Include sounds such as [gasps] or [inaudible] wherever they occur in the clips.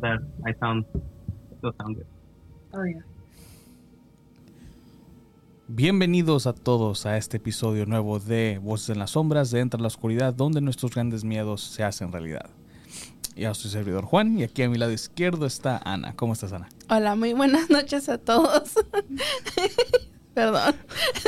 that I sound still sound good. Oh, yeah. Bienvenidos a todos a este episodio nuevo de Voces en las Sombras, de Entra la Oscuridad, donde nuestros grandes miedos se hacen realidad. Ya soy servidor Juan y aquí a mi lado izquierdo está Ana. ¿Cómo estás, Ana? Hola, muy buenas noches a todos. [laughs] Perdón.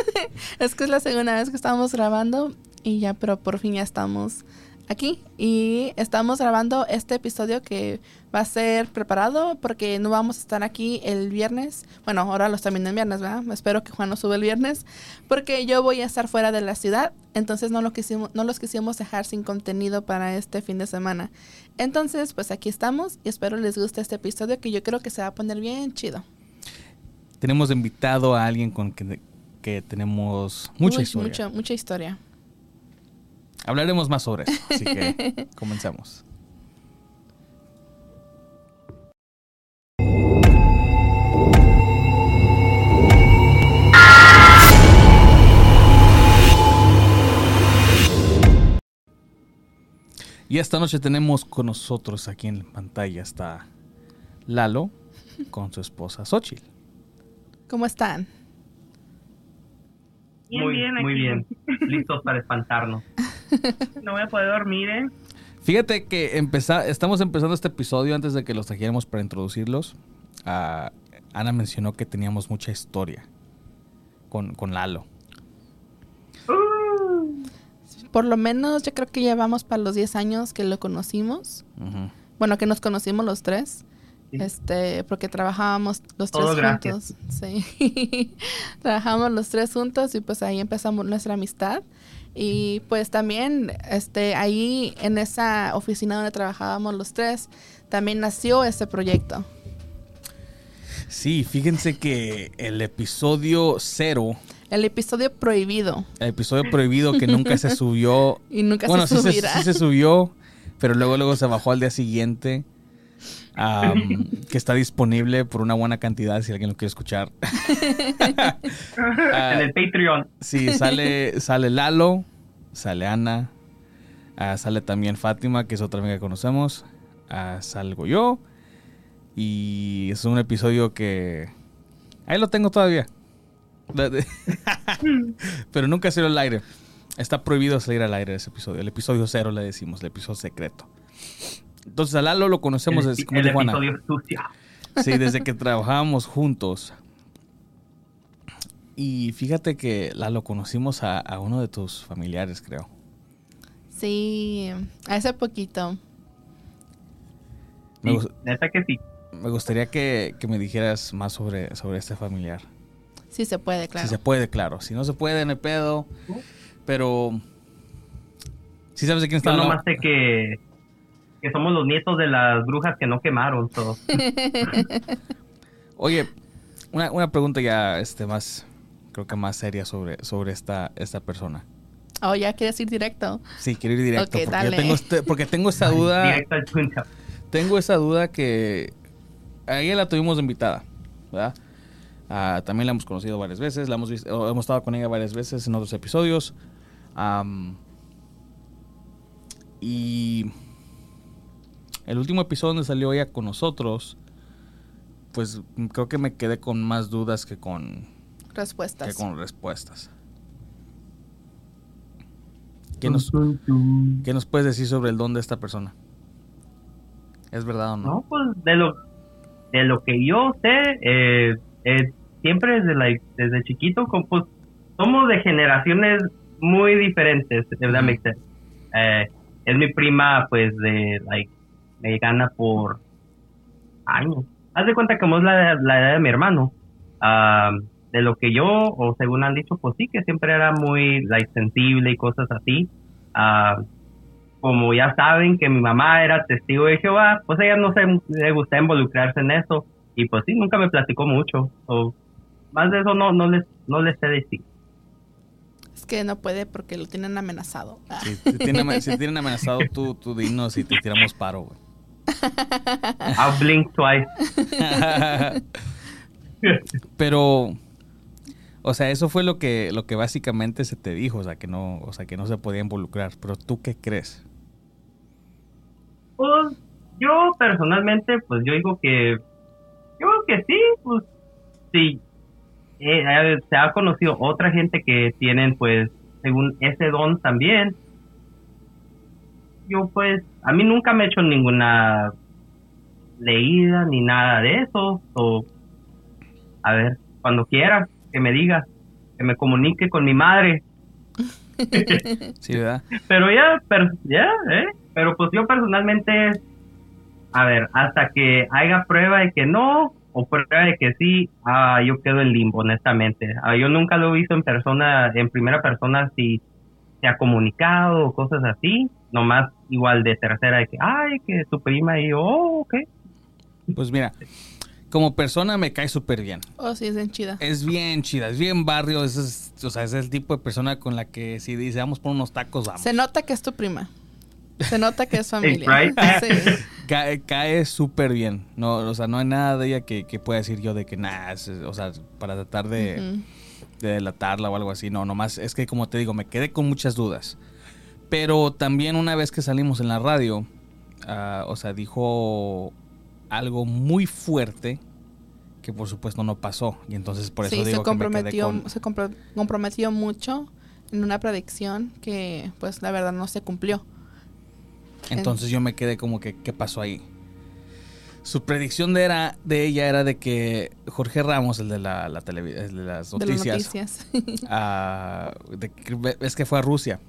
[laughs] es que es la segunda vez que estamos grabando y ya, pero por fin ya estamos aquí y estamos grabando este episodio que va a ser preparado porque no vamos a estar aquí el viernes. Bueno, ahora los termino el viernes, ¿verdad? Espero que Juan no sube el viernes porque yo voy a estar fuera de la ciudad, entonces no, lo quisimos, no los quisimos dejar sin contenido para este fin de semana. Entonces, pues aquí estamos y espero les guste este episodio que yo creo que se va a poner bien chido. Tenemos invitado a alguien con que, que tenemos mucha Uy, historia. Mucha historia. Hablaremos más sobre eso, así que [laughs] comenzamos. Y esta noche tenemos con nosotros aquí en pantalla está Lalo con su esposa Xochitl. ¿Cómo están? Bien, muy bien, muy aquí. bien. [laughs] Listos para espantarnos. [laughs] No voy a poder dormir, ¿eh? Fíjate que empeza- estamos empezando este episodio antes de que los trajéramos para introducirlos. ah, Ana mencionó que teníamos mucha historia con, con Lalo. Uh, Por lo menos yo creo que ya vamos para los 10 años que lo conocimos. Bueno, que nos conocimos los tres. Sí. Este, porque trabajábamos los tres gracias. juntos. [laughs] Sí. [laughs] Trabajamos los tres juntos y pues ahí empezamos nuestra amistad. Y pues también, este, ahí en esa oficina donde trabajábamos los tres, también nació ese proyecto. Sí, fíjense que el episodio cero, El episodio prohibido. el episodio prohibido que nunca se [laughs] subió. Y nunca bueno, se sí se, subirá. sí se subió, pero luego luego se bajó al día siguiente. Que está disponible por una buena cantidad si alguien lo quiere escuchar. Ah, [laughs] en el Patreon. Sí, sale, sale Lalo, sale Ana, ah, sale también Fátima, que es otra amiga que conocemos, ah, salgo yo. Y es un episodio que... Ahí lo tengo todavía. [laughs] Pero nunca salió al aire. Está prohibido salir al aire ese episodio. El episodio cero le decimos, el episodio secreto. Entonces a Lalo lo conocemos el desde, como el. Sí, desde que trabajábamos juntos. Y fíjate que la lo conocimos a, a uno de tus familiares, creo. Sí, hace poquito. Me, Sí, gus- neta que sí. me gustaría que, que me dijeras más sobre, sobre este familiar. Sí se puede, claro. Si se puede, claro. Si no se puede, no hay pedo. Pero... ¿Sí sabes de quién está Yo hablando? nomás sé que, que somos los nietos de las brujas que no quemaron. so. [laughs] Oye, una, una pregunta ya este, más... Creo que más seria sobre, sobre esta, esta persona. Oh, ya quieres ir directo. Sí, quiero ir directo. Ok, porque, dale. tengo este- porque tengo esta duda... Directo al punto. Tengo esa duda que a ella la tuvimos invitada, ¿verdad? Ah, también la hemos conocido varias veces, la hemos, visto- hemos estado con ella varias veces en otros episodios. Y el último episodio donde salió ella con nosotros, pues creo que me quedé con más dudas que con, que Respuestas. con respuestas. ¿Qué nos. ¿Qué nos puedes decir sobre el don de esta persona? ¿Es verdad o no? No, pues de lo, de lo que yo sé, eh, eh, siempre desde, like, desde chiquito, pues somos de generaciones muy diferentes, if that Ujú. makes sense. Eh, es mi prima, pues, de, like, me gana por años. Haz de cuenta que como es la, la edad de mi hermano. Ah, de lo que yo, o según han dicho, pues sí, que siempre era muy, like, sensible y cosas así. Ah, como ya saben que mi mamá era testigo de Jehová, pues ella no se le gusta involucrarse en eso y pues sí, nunca me platicó mucho. O más de eso no, no les, no les sé decir. Es que no puede porque lo tienen amenazado. Si te tienen, si te tienen amenazado, tú, tú dinos y te tiramos paro, güey. [laughs] I'll blink twice. [laughs] Pero, o sea, eso fue lo que, lo que básicamente se te dijo, o sea, que no, o sea, que no se podía involucrar. Pero tú qué crees? Pues yo personalmente, pues yo digo que, yo creo que sí, pues sí. Eh, eh, se ha conocido otra gente que tienen, pues, según ese don también. Yo, pues, a mí nunca me he hecho ninguna leída ni nada de eso. O, a ver, cuando quiera, que me diga, que me comunique con mi madre. [laughs] Sí, ¿verdad? Pero ya, pero, ya, ¿eh? Pero pues yo personalmente, a ver, hasta que haya prueba de que no, o prueba de que sí, ah, yo quedo en limbo, honestamente. Ah, yo nunca lo he visto en persona, en primera persona, si se ha comunicado o cosas así. Nomás igual de tercera, de que, ay, que tu prima y yo, oh, ok. Pues mira, como persona me cae súper bien. Oh, sí, es bien chida. Es bien chida, es bien barrio, es, es- o sea, es el tipo de persona con la que si dice vamos por unos tacos, vamos. Se nota que es tu prima. Se nota que es [laughs] familia. Sí. [laughs] Cae, cae súper bien. No, o sea, no hay nada de ella que, que pueda decir yo de que nada, o sea, para tratar de delatarla o algo así. No, nomás es que como te digo, me quedé con muchas dudas. Pero también una vez que salimos en la radio, ah, o sea, dijo algo muy fuerte que por supuesto no pasó. Y entonces por eso sí, digo se que me quedé comprometió, con... se compro- comprometió mucho en una predicción que, pues, la verdad no se cumplió. Entonces yo me quedé como que, ¿qué pasó ahí? Su predicción de, era, de ella era de que Jorge Ramos, el de, la, la el de las De las noticias, [laughs] ah, de es que fue a Rusia,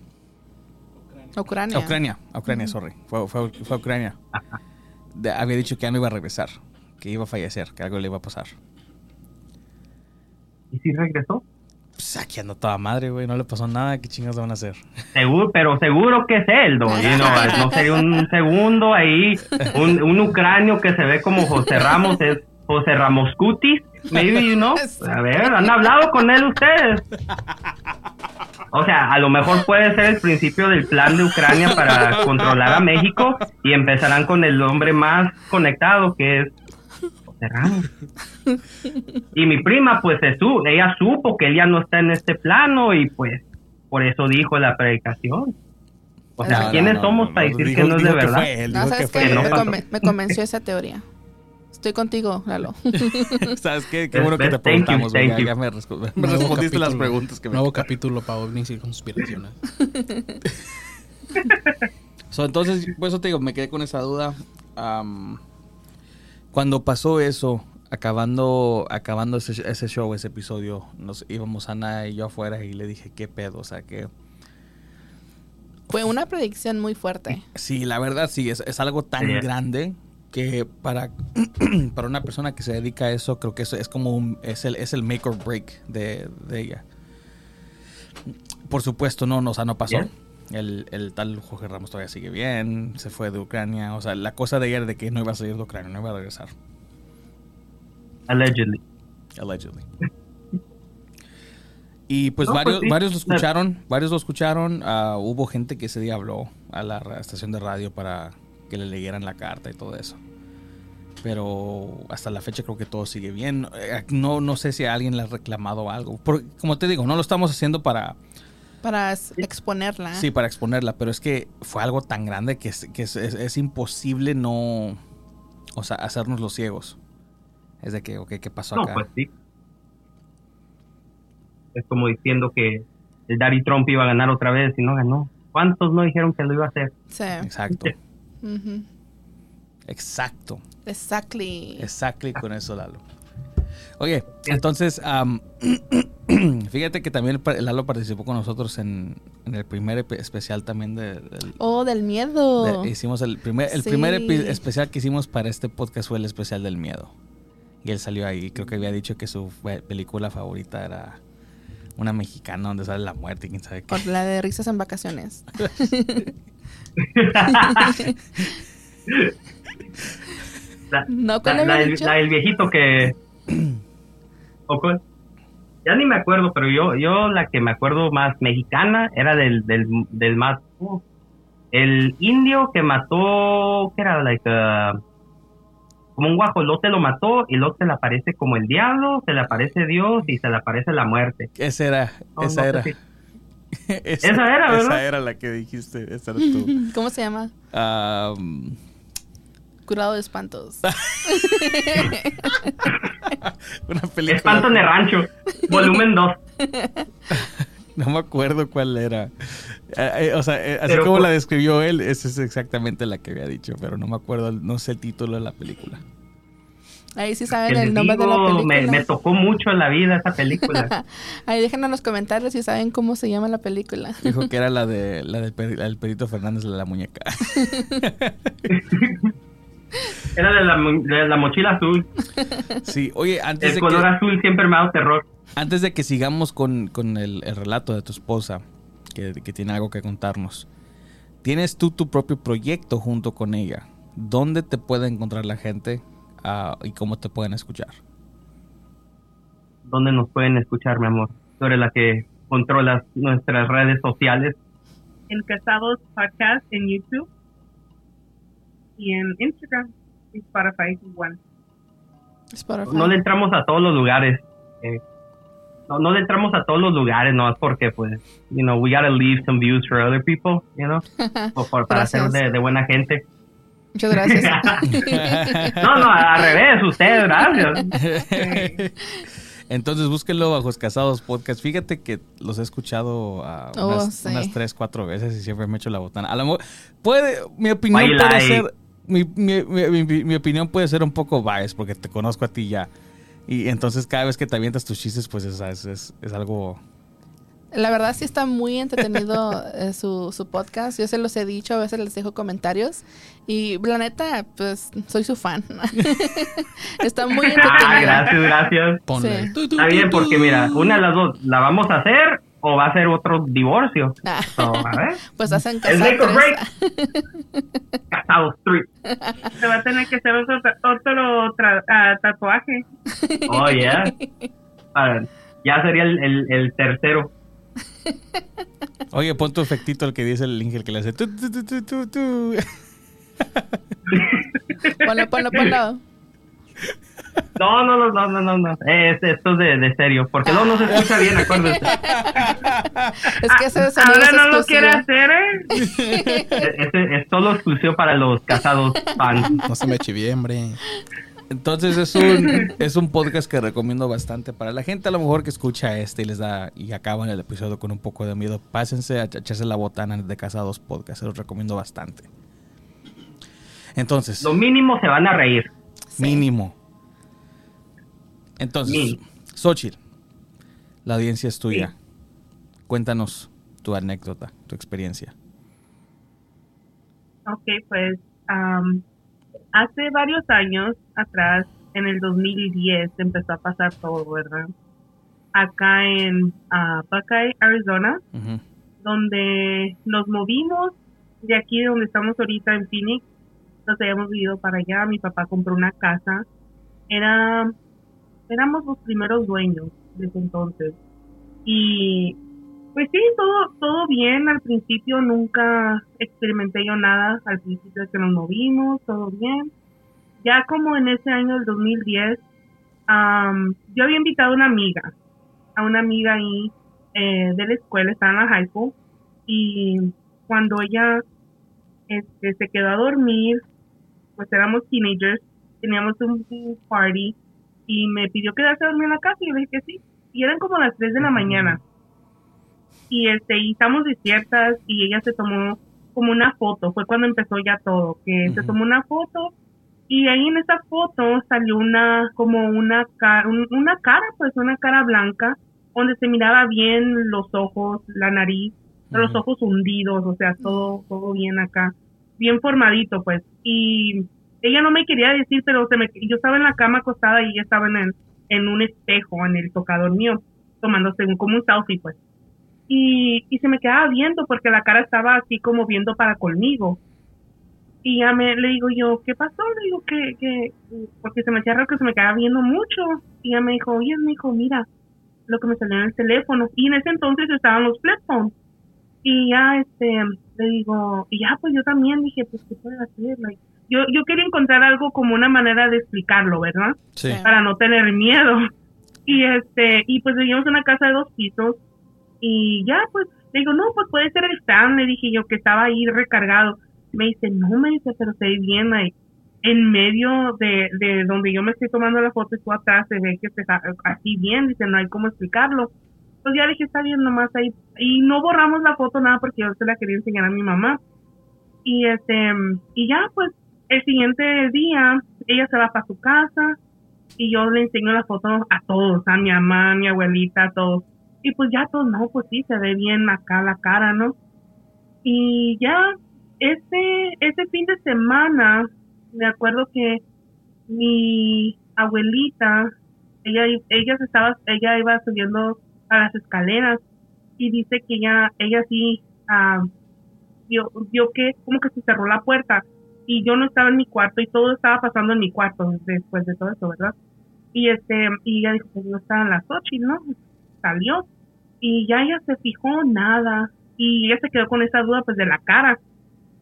Ucrania. a Ucrania, a Ucrania, sorry, fue, fue, Ucrania. De- había dicho que ya no iba a regresar, que iba a fallecer, que algo le iba a pasar. ¿Y si regresó? Pues aquí anda toda madre, güey, no le pasó nada, ¿qué chingas van a hacer? Seguro, pero seguro que es él. Y [laughs] no, no sería un segundo ahí, un, un ucranio que se ve como José Ramos, es José Ramos Cutis, maybe, ¿no? [laughs] A ver, ¿han hablado con él ustedes? O sea, a lo mejor puede ser el principio del plan de Ucrania para controlar a México y empezarán con el hombre más conectado que es José Ramos. Y mi prima, pues Jesús, ella supo que él ya no está en este plano y pues por eso dijo la predicación. O sea, No, ¿quiénes no, somos no, para decir dijo- que no es de que verdad? fue él, No, ¿sabes que qué? fue no me, conven- me convenció esa teoría. Estoy contigo, Lalo. [laughs] ¿Sabes qué? Qué bueno que te ves, thank you, preguntamos, ya, you. ya me, [laughs] respondiste las capítulo. preguntas que me Nuevo capítulo para ovnis y conspiraciones. [laughs] So, entonces, por eso te digo, me quedé con esa duda. Cuando pasó eso, acabando, acabando ese, ese show, ese episodio, nos íbamos Ana y yo afuera y le dije, ¿qué pedo? O sea, que Fue una predicción muy fuerte. sí, la verdad sí, es, es algo tan Sí. grande que para, [clears throat] para una persona que se dedica a eso, creo que eso es como un, es el, es el make or break de, de ella. Por supuesto, no, no, o sea, no pasó. El, el tal Jorge Ramos todavía sigue bien, se fue de Ucrania. O sea, la cosa de era de que no iba a salir de Ucrania, no iba a regresar, Allegedly. allegedly. Y pues No, pues varios, sí. varios lo escucharon, varios lo escucharon. ah, hubo gente que ese día habló a la estación de radio para que le leyeran la carta y todo eso. Pero hasta la fecha creo que todo sigue bien. Eh, No, no sé si alguien le ha reclamado algo. Porque, como te digo, no lo estamos haciendo para, Para exponerla. Sí, para exponerla, pero es que fue algo tan grande que es, que es, es- es imposible no, o sea, hacernos los ciegos. Es de que, ok, ¿qué pasó No, acá? pues sí. Es como diciendo que el Daddy Trump iba a ganar otra vez y no ganó. ¿Cuántos no dijeron que lo iba a hacer? Sí. Exacto, Exacto, Exactly. exactly con eso, Lalo. Oye, entonces, am, [clears throat] fíjate que también Lalo participó con nosotros en, en el primer especial también de, del- Oh, del miedo. de- hicimos el primer, el Sí. primer especial que hicimos para este podcast fue el especial del miedo. Y él salió ahí, creo que había dicho que su película favorita era una mexicana donde sale la muerte y quién sabe qué. La de risas en vacaciones. [laughs] [laughs] La, [laughs] No, ¿cuál la, la del- dicho? la del viejito que... [clears throat] ¿O cuál? Ya ni me acuerdo, pero yo yo la que me acuerdo más mexicana era del, del, del más... uh, el indio que mató... ¿Qué era? Like, uh, como un guajolote lo mató y luego se le aparece como el diablo, se le aparece Dios y se le aparece la muerte. Esa era, No, esa no sé era. si- [laughs] esa, Esa era, ¿verdad? Esa era la que dijiste, esa eras tú. [laughs] ¿Cómo se llama? Am, Curado de espantos. [laughs] Una película. Espanto en el rancho, volumen 2. No me acuerdo cuál era. Eh, eh, o sea, eh, así Pero como la describió él, esa es exactamente la que había dicho, pero no me acuerdo, no sé el título de la película. Ahí sí saben el nombre de la digo, película. me, me tocó mucho en la vida esa película. [laughs] Ahí déjenme en los comentarios si saben cómo se llama la película. Dijo que era la de [laughs] la del, la del Perito Fernández, de la muñeca. [laughs] Era de la, de la mochila azul. Sí, oye, antes El de color que, azul siempre me ha dado terror. antes de que sigamos con, con el, el relato de tu esposa, que, que tiene algo que contarnos, tienes tú tu propio proyecto junto con ella. ¿Dónde te puede encontrar la gente ah, y cómo te pueden escuchar? ¿Dónde nos pueden escuchar, mi amor? Tú eres la que controlas nuestras redes sociales. En Casados Podcast en YouTube. Y en Instagram. Y Spotify igual. Spotify. No le entramos a todos los lugares. eh, no, no le entramos a todos los lugares, no es porque, pues, you know, we gotta leave some views for other people, you know, [laughs] o por- para ser de buena gente. Muchas gracias. [laughs] No, no, al revés, usted, gracias. [laughs] Entonces búsquenlo bajo Casados Podcast. Fíjate que los he escuchado Oh, unas, sí. unas tres, cuatro veces y siempre me echo la botana. A lo mejor puede, mi opinión puede ser, mi, mi- mi- mi- mi opinión puede ser un poco biased porque te conozco a ti ya. Y entonces cada vez que te avientas tus chistes, pues es, es, es- es algo... La verdad sí está muy entretenido [laughs] eh, su, su podcast. Yo se los he dicho, a veces les dejo comentarios. Y la neta, pues soy su fan. [laughs] está muy entretenido. Ah, gracias, gracias. Ponle. Sí. Está bien, porque mira, una de las dos, ¿la vamos a hacer o va a ser otro divorcio? Ah, So, a ver, [laughs] pues hacen. Casados Street. Se va a tener que hacer otro, otro tra- ah, tatuaje. Oh, yeah. A ver, ya sería el, el, el tercero. [laughs] Oye, pon tu efectito el que dice el Inge, el que le hace... tu, tu, tu, tu, tu, tu. [laughs] Ponlo, ponlo, ponlo. No, no, no, no, no, no, no. Es, esto es de, de serio, porque luego no se escucha bien, acuérdate. [laughs] Es que ese sonido Ahora no lo quiere hacer, ¿eh? Es, es- es solo exclusivo para los casados fans. No se me chivié, hombre. Entonces es un, [laughs] es un podcast que recomiendo bastante para la gente a lo mejor que escucha este y les da y acaban el episodio con un poco de miedo. Pásense a echarse la botana de Casados Podcast, se los recomiendo bastante. Entonces, Lo mínimo se van a reír. Mínimo. Entonces. Xochitl, la audiencia es tuya. Cuéntanos tu anécdota, tu experiencia. Ok, pues hace varios años atrás, en el 2010, empezó a pasar todo, ¿verdad? Acá en ah, Buckeye, Arizona, donde nos movimos de aquí de donde estamos ahorita en Phoenix, nos habíamos ido para allá, mi papá compró una casa, era, éramos los primeros dueños desde entonces. Y pues sí, todo, todo bien, al principio nunca experimenté yo nada, al principio que nos movimos, todo bien. Ya como en ese año del 2010, am, yo había invitado a una amiga, a una amiga ahí eh, de la escuela, estaba en la high school, y cuando ella este, se quedó a dormir, pues éramos teenagers, teníamos un, un party y me pidió quedarse a dormir en la casa y yo dije que sí. Y eran como las 3 de la mañana. Y este, y estamos desiertas y ella se tomó como una foto, fue cuando empezó ya todo, que se tomó una foto y ahí en esa foto salió una, como una cara, una cara, pues una cara blanca, donde se miraba bien los ojos, la nariz, los ojos hundidos, o sea, todo, todo bien acá, bien formadito, pues. Y ella no me quería decir, pero se me, yo estaba en la cama acostada y ella estaba en, el- en un espejo, en el tocador mío, tomándose un, como un selfie, pues. Y, y se me quedaba viendo porque la cara estaba así como viendo para conmigo. Y ya me, le digo yo, ¿qué pasó? Le digo que, que, porque se me hacía raro que se me quedaba viendo mucho. Y ella me dijo, oye, me dijo, mira, lo que me salió en el teléfono. Y en ese entonces estaban los flip phones. Y ya, este, le digo, y ya, pues yo también dije, pues, ¿qué puedo hacer? Like, yo, yo quería encontrar algo como una manera de explicarlo, ¿verdad? Sí. Para no tener miedo. Y este, y pues vivimos en una casa de dos pisos. Y ya, pues, le digo, no, pues puede ser el fan, le dije yo, que estaba ahí recargado. Me dice, no, me dice, pero se ve bien, like, en medio de, de donde yo me estoy tomando la foto y tú atrás se ve que se está así bien, dice, no hay cómo explicarlo. Pues ya le dije, está bien, nomás ahí. Y no borramos la foto nada porque yo se la quería enseñar a mi mamá. Y este, y ya pues el siguiente día ella se va para su casa y yo le enseño la foto a todos, a mi mamá, a mi abuelita, a todos. Y pues ya todos, no, pues sí, se ve bien acá la cara, ¿no? Y ya, ese, ese fin de semana, me acuerdo que mi abuelita, ella, ella estaba, ella iba subiendo a las escaleras y dice que ella, ella sí, ah, vio, que como que se cerró la puerta y yo no estaba en mi cuarto y todo estaba pasando en mi cuarto después de todo eso, ¿verdad? Y este, y ella dijo, pues no estaban las ocho no, salió. Y ya ella se fijó nada. Y ella se quedó con esa duda pues de la cara.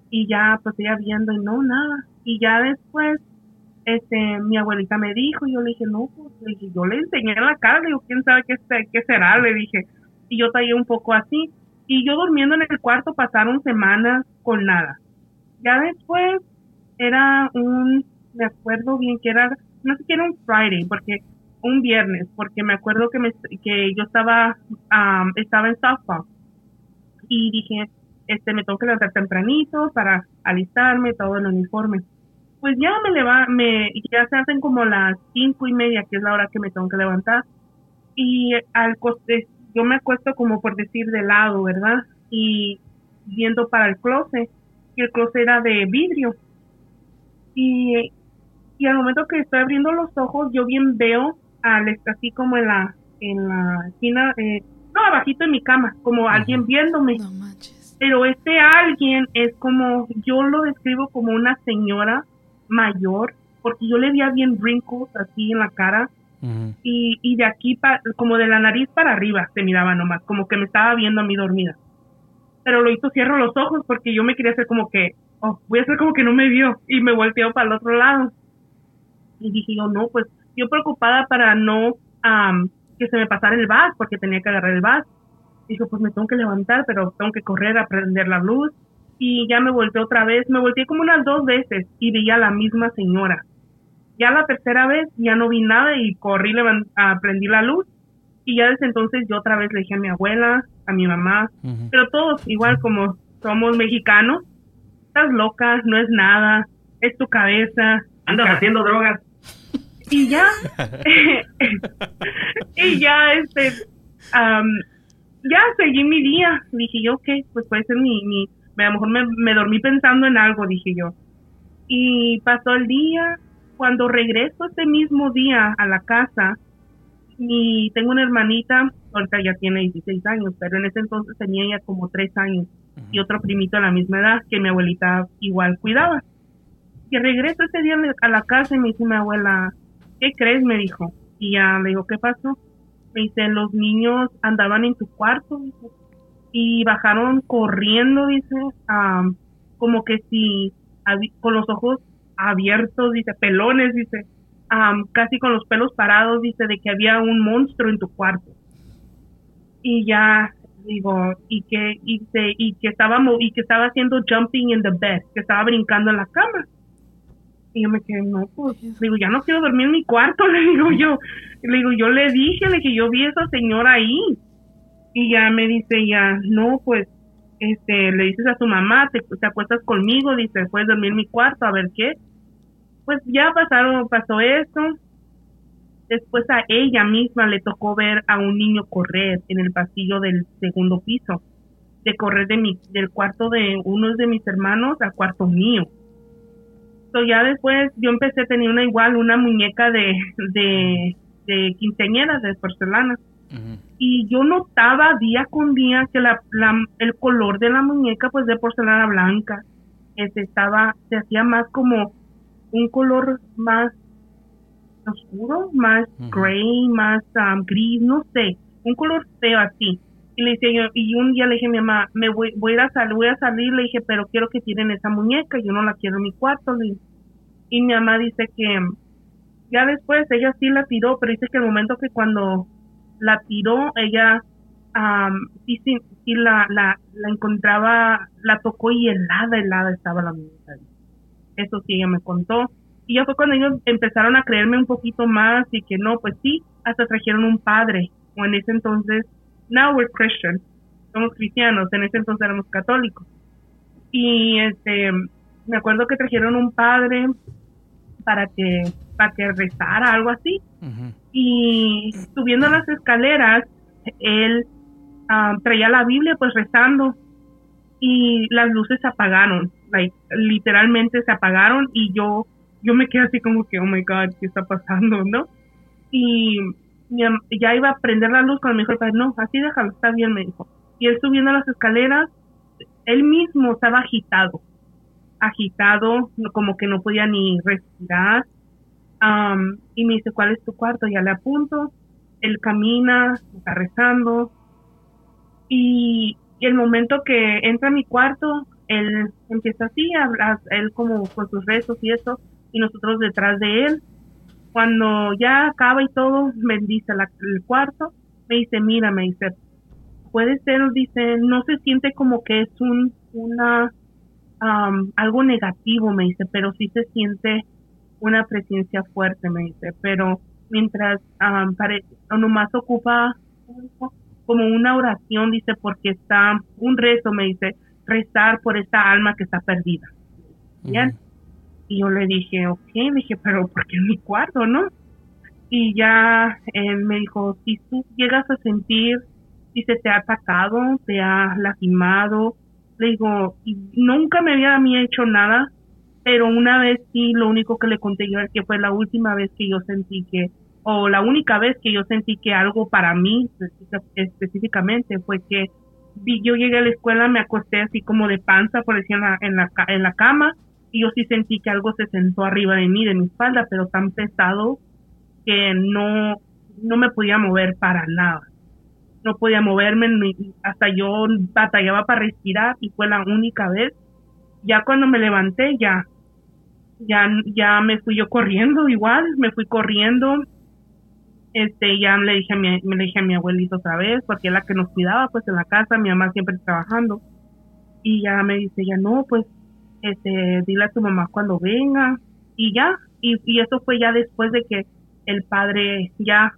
Y ya pues ella viendo y no, nada. Y ya después, este, mi abuelita me dijo, y yo le dije, no, pues yo le enseñé la cara, le digo, quién sabe qué, qué será, le dije. Y yo tallé un poco así. Y yo durmiendo en el cuarto pasaron semanas con nada. Ya después era un, me acuerdo bien que era, no sé si era un Friday, porque un viernes, porque me acuerdo que, me, que yo estaba, um, estaba en softball y dije, este, me tengo que levantar tempranito para alistarme todo el uniforme. Pues ya me leva, me, ya se hacen como las cinco y media, que es la hora que me tengo que levantar. Y al coste, yo me acuesto como por decir de lado, ¿verdad? Y viendo para el closet, y el closet era de vidrio. Y, y al momento que estoy abriendo los ojos, yo bien veo al así como en la en la esquina, eh, no, abajito en mi cama, como alguien viéndome. No manches. Pero este alguien es como, yo lo describo como una señora mayor, porque yo le veía bien wrinkles así en la cara. Y, y de aquí, pa- como de la nariz para arriba, se miraba nomás, como que me estaba viendo a mí dormida. Pero lo hizo, cierro los ojos porque yo me quería hacer como que, oh, voy a hacer como que no me vio. Y me volteó para el otro lado. Y dije yo, no, pues yo preocupada para no am, que se me pasara el vas, porque tenía que agarrar el vas. Dijo, pues me tengo que levantar, pero tengo que correr a prender la luz. Y ya me volteé otra vez, me volteé como unas dos veces y vi a la misma señora. Ya la tercera vez ya no vi nada y corrí, a prendí la luz. Y ya desde entonces yo otra vez le dije a mi abuela, a mi mamá, pero todos igual como somos mexicanos, estás loca, no es nada, es tu cabeza. Andas haciendo drogas. Y ya, [laughs] y ya, este, am, ya seguí mi día. Dije yo, ok, pues puede ser mi, mi, a lo mejor me, me dormí pensando en algo, dije yo. Y pasó el día, cuando regreso ese mismo día a la casa, mi, tengo una hermanita, ahorita ya tiene 16 años, pero en ese entonces tenía ella como 3 años y otro primito a la misma edad que mi abuelita igual cuidaba. Y regreso ese día a la casa y me dice mi abuela, ¿qué crees? Me dijo. Y ya le digo, ¿qué pasó? Me dice, los niños andaban en tu cuarto, dice, y bajaron corriendo, dice, am, como que si, con los ojos abiertos, dice, pelones, dice, am, casi con los pelos parados, dice, de que había un monstruo en tu cuarto. Y ya digo, y que, y, se- y que estaba, y que estaba haciendo jumping in the bed, que estaba brincando en la cama. Y yo me quedé, no, pues, digo, ya no quiero dormir en mi cuarto, [laughs] le digo yo. Le digo, yo le dije, le que yo vi a esa señora ahí. Y ya me dice, ya, no, pues, este, le dices a tu mamá, te, te acuestas conmigo, dice, puedes dormir en mi cuarto, a ver qué. Pues ya pasaron, pasó eso. Después a ella misma le tocó ver a un niño correr en el pasillo del segundo piso, de correr de mi, del cuarto de uno de mis hermanos al cuarto mío. So, ya después yo empecé a tener una igual, una muñeca de, de, de quinceañera, de porcelana. Y yo notaba día con día que la, la- el color de la muñeca, pues de porcelana blanca, este, estaba, se hacía más como un color más oscuro, más Ujú. gray, más um, gris, no sé, un color feo así. Y le dije yo, y un día le dije a mi mamá, me voy, voy a ir a salir, voy a salir, le dije, pero quiero que tiren esa muñeca, yo no la quiero en mi cuarto. Y mi mamá dice que ya después ella sí la tiró, pero dice que el momento que cuando la tiró, ella am, sí, sí, sí la, la, la encontraba, la tocó y helada, helada estaba la muñeca. Eso sí, ella me contó. Y ya fue cuando ellos empezaron a creerme un poquito más y que no, pues sí, hasta trajeron un padre. O en ese entonces, now we're Christian, somos cristianos, en ese entonces éramos católicos. Y este, me acuerdo que trajeron un padre para que, para que rezara, algo así. Ujú. Y subiendo las escaleras, él ah, traía la Biblia pues rezando y las luces se apagaron, like, literalmente se apagaron y yo yo me quedé así como que, oh my god, ¿qué está pasando, no? Y ya, ya iba a prender la luz cuando me dijo no, así déjalo, está bien, me dijo. Y él subiendo las escaleras, él mismo estaba agitado, agitado, como que no podía ni respirar. Am, y me dice, ¿cuál es tu cuarto? Ya le apunto. Él camina, está rezando. Y, el momento que entra a mi cuarto, él empieza así, a él como con sus rezos y eso, y nosotros detrás de él. Cuando ya acaba y todo, bendice la- el cuarto, me dice, mira, me dice, puede ser, dice, no se siente como que es un, una, am, algo negativo, me dice, pero sí se siente una presencia fuerte, me dice, pero mientras um, pare, nomás ocupa como una oración, dice, porque está un rezo, me dice, rezar por esta alma que está perdida. Bien. Y yo le dije, ok, le dije, pero ¿por qué en mi cuarto, no? Y ya él me dijo, si tú llegas a sentir, si se te ha atacado, te ha lastimado, le digo, nunca me había a mí hecho nada, pero una vez sí, lo único que le conté yo es que fue la última vez que yo sentí que, o la única vez que yo sentí que algo para mí específica- específicamente fue que yo llegué a la escuela, me acosté así como de panza, por en la, en la, en la cama, y yo sí sentí que algo se sentó arriba de mí, de mi espalda, pero tan pesado que no, no me podía mover para nada. No podía moverme, hasta yo batallaba para respirar y fue la única vez. Ya cuando me levanté, ya, ya, ya me fui yo corriendo igual, me fui corriendo. Este, ya le dije a mi, le dije a mi abuelito otra vez, porque es la que nos cuidaba, pues en la casa, mi mamá siempre trabajando. Y ya me dice, ya no, pues, este, dile a tu mamá cuando venga. Y ya, y, y eso fue ya después de que el padre, ya,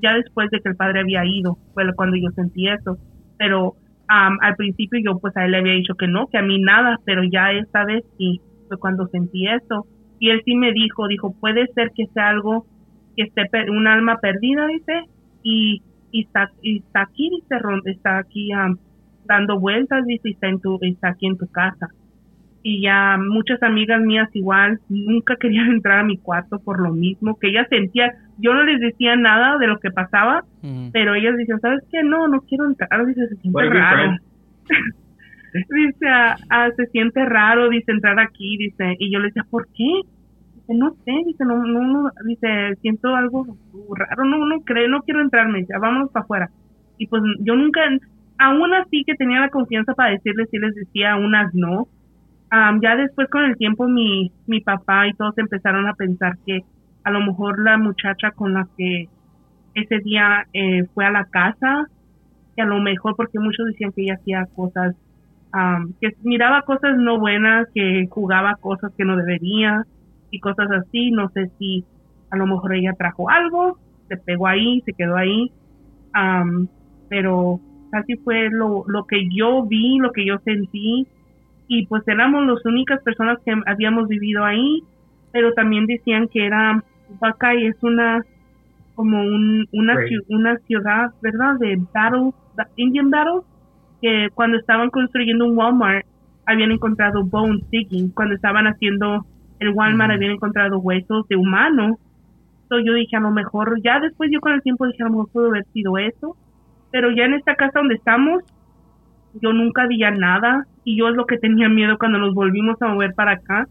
ya después de que el padre había ido, fue cuando yo sentí eso. Pero am, al principio yo pues a él le había dicho que no, que a mí nada, pero ya esta vez sí, fue cuando sentí eso. Y él sí me dijo, dijo, puede ser que sea algo, que esté un alma perdida, dice, y, y está, y está aquí, dice, está aquí am, dando vueltas, dice, y está, en tu, está aquí en tu casa. Y ya muchas amigas mías igual nunca querían [laughs] entrar a mi cuarto por lo mismo, que ellas sentían, yo no les decía nada de lo que pasaba, pero ellas dicen, ¿sabes qué? No, no quiero entrar, dice, se siente raro. [laughs] dice, ah, ah, se siente raro, dice, entrar aquí, dice, y yo le decía, ¿por qué? Dice, no sé, dice, no, no, no, dice, siento algo raro, no, no creo, no quiero entrar, me dice, vámonos para afuera. Y pues yo nunca, aún así que tenía la confianza para decirles, sí les decía, unas no. Am, ya después con el tiempo mi, mi papá y todos empezaron a pensar que a lo mejor la muchacha con la que ese día eh, fue a la casa, que a lo mejor porque muchos decían que ella hacía cosas, am, que miraba cosas no buenas, que jugaba cosas que no debería y cosas así, no sé si a lo mejor ella trajo algo, se pegó ahí, se quedó ahí, am, pero así fue lo, lo que yo vi, lo que yo sentí y pues éramos las únicas personas que habíamos vivido ahí, pero también decían que era Buckeye es una como un, una Right. ciu- una ciudad, ¿verdad? De battle, ba- Indian battle, que cuando estaban construyendo un Walmart habían encontrado bone digging, cuando estaban haciendo el Walmart Ujú. habían encontrado huesos de humano. Entonces yo dije, a lo mejor, ya después yo con el tiempo dije, a lo mejor pudo haber sido eso, pero ya en esta casa donde estamos, yo nunca vi ya nada y yo es lo que tenía miedo cuando nos volvimos a mover para acá,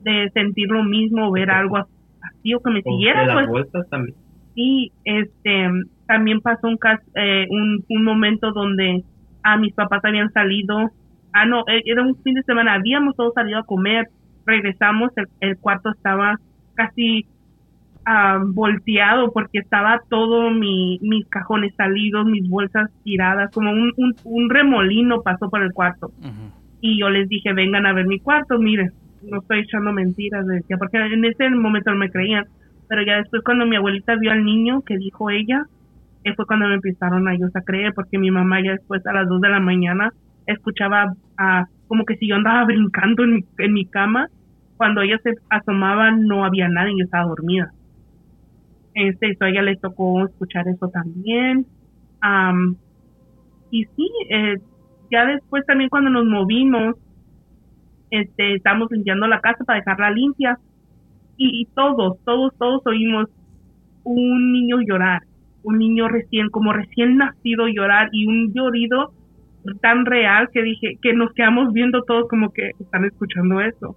de sentir lo mismo, ver algo así o que me siguiera, las pues vueltas también. y este también pasó un cas- eh, un, un momento donde a mis papás habían salido ah no eh, era un fin de semana habíamos todos salido a comer regresamos el, el cuarto estaba casi ah, volteado porque estaba todo mi, mis cajones salidos mis bolsas tiradas como un, un, un remolino pasó por el cuarto Ujú. y yo les dije vengan a ver mi cuarto miren no estoy echando mentiras, decía, porque en ese momento no me creían, pero ya después cuando mi abuelita vio al niño que dijo ella, eh, fue cuando me empezaron a ellos a creer, porque mi mamá ya después a las 2 de la mañana escuchaba a, como que si yo andaba [laughs] brincando en mi, en mi cama, cuando ella se asomaba no había nadie, yo estaba dormida. Este, eso a ella le tocó escuchar eso también. Am, y sí, eh, ya después también cuando nos movimos, este, estábamos limpiando la casa para dejarla limpia y, y todos, todos, todos oímos un niño llorar, un niño recién, como recién nacido llorar y un llorido tan real que dije, que nos quedamos viendo todos como que están escuchando eso.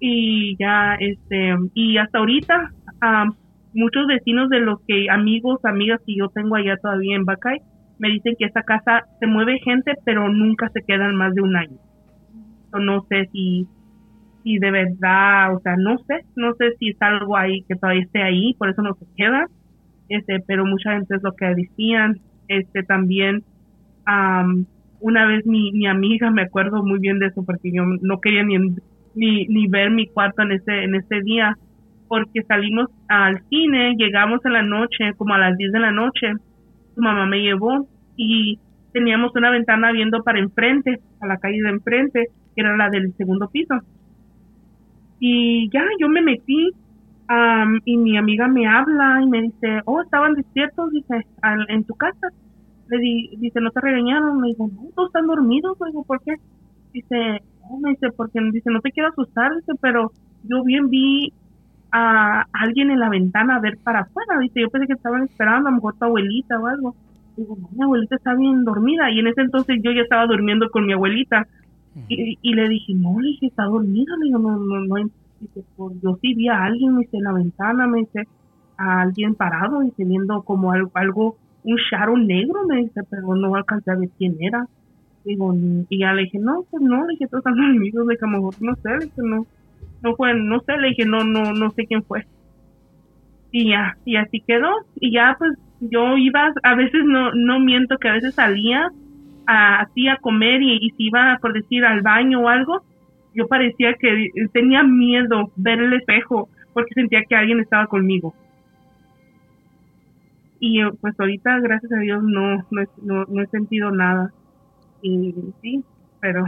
Y ya, este, y hasta ahorita, am, muchos vecinos de los que, amigos, amigas que yo tengo allá todavía en Bacay, me dicen que esa casa se mueve gente, pero nunca se quedan más de un año. No sé si, si de verdad, o sea, no sé, no sé si es algo ahí que todavía esté ahí, por eso no se queda. Este, pero mucha gente es lo que decían. Este, también, am, una vez mi, mi amiga, me acuerdo muy bien de eso, porque yo no quería ni, ni, ni ver mi cuarto en ese, en ese día, porque salimos al cine, llegamos en la noche, como a las 10 de la noche, su mamá me llevó y teníamos una ventana viendo para enfrente, a la calle de enfrente, que era la del segundo piso. Y ya, yo me metí am, y mi amiga me habla y me dice, oh, estaban despiertos, dice, en tu casa. Le di, dice, ¿no te regañaron? Me dijo, no, todos están dormidos. Le digo, ¿por qué? Dice, no, me dice, porque dice, no te quiero asustar, dice, pero yo bien vi a alguien en la ventana a ver para afuera. Dice, yo pensé que estaban esperando, a lo mejor tu abuelita o algo. Digo, mi abuelita está bien dormida. Y en ese entonces yo ya estaba durmiendo con mi abuelita. Y, y le dije, no, le dije, está dormida. Le digo, no, no, no. Dice, pues yo sí vi a alguien, me dice, en la ventana, me dice, a alguien parado, y viendo como algo, algo, un shadow negro, me dice, pero no alcancé a ver quién era. Digo, y ya le dije, no, pues no, le dije, todos están [laughs] dormidos, le dije, a lo mejor, no sé, le dije, no, no fue, no sé, le dije, no, no, no sé quién fue. Y ya, y así quedó, y ya pues yo iba, a veces no, no miento que a veces salía a, así a comer y, y si iba, por decir, al baño o algo, yo parecía que tenía miedo ver el espejo porque sentía que alguien estaba conmigo. Y pues ahorita, gracias a Dios, no, no, no, no he sentido nada. Y sí, pero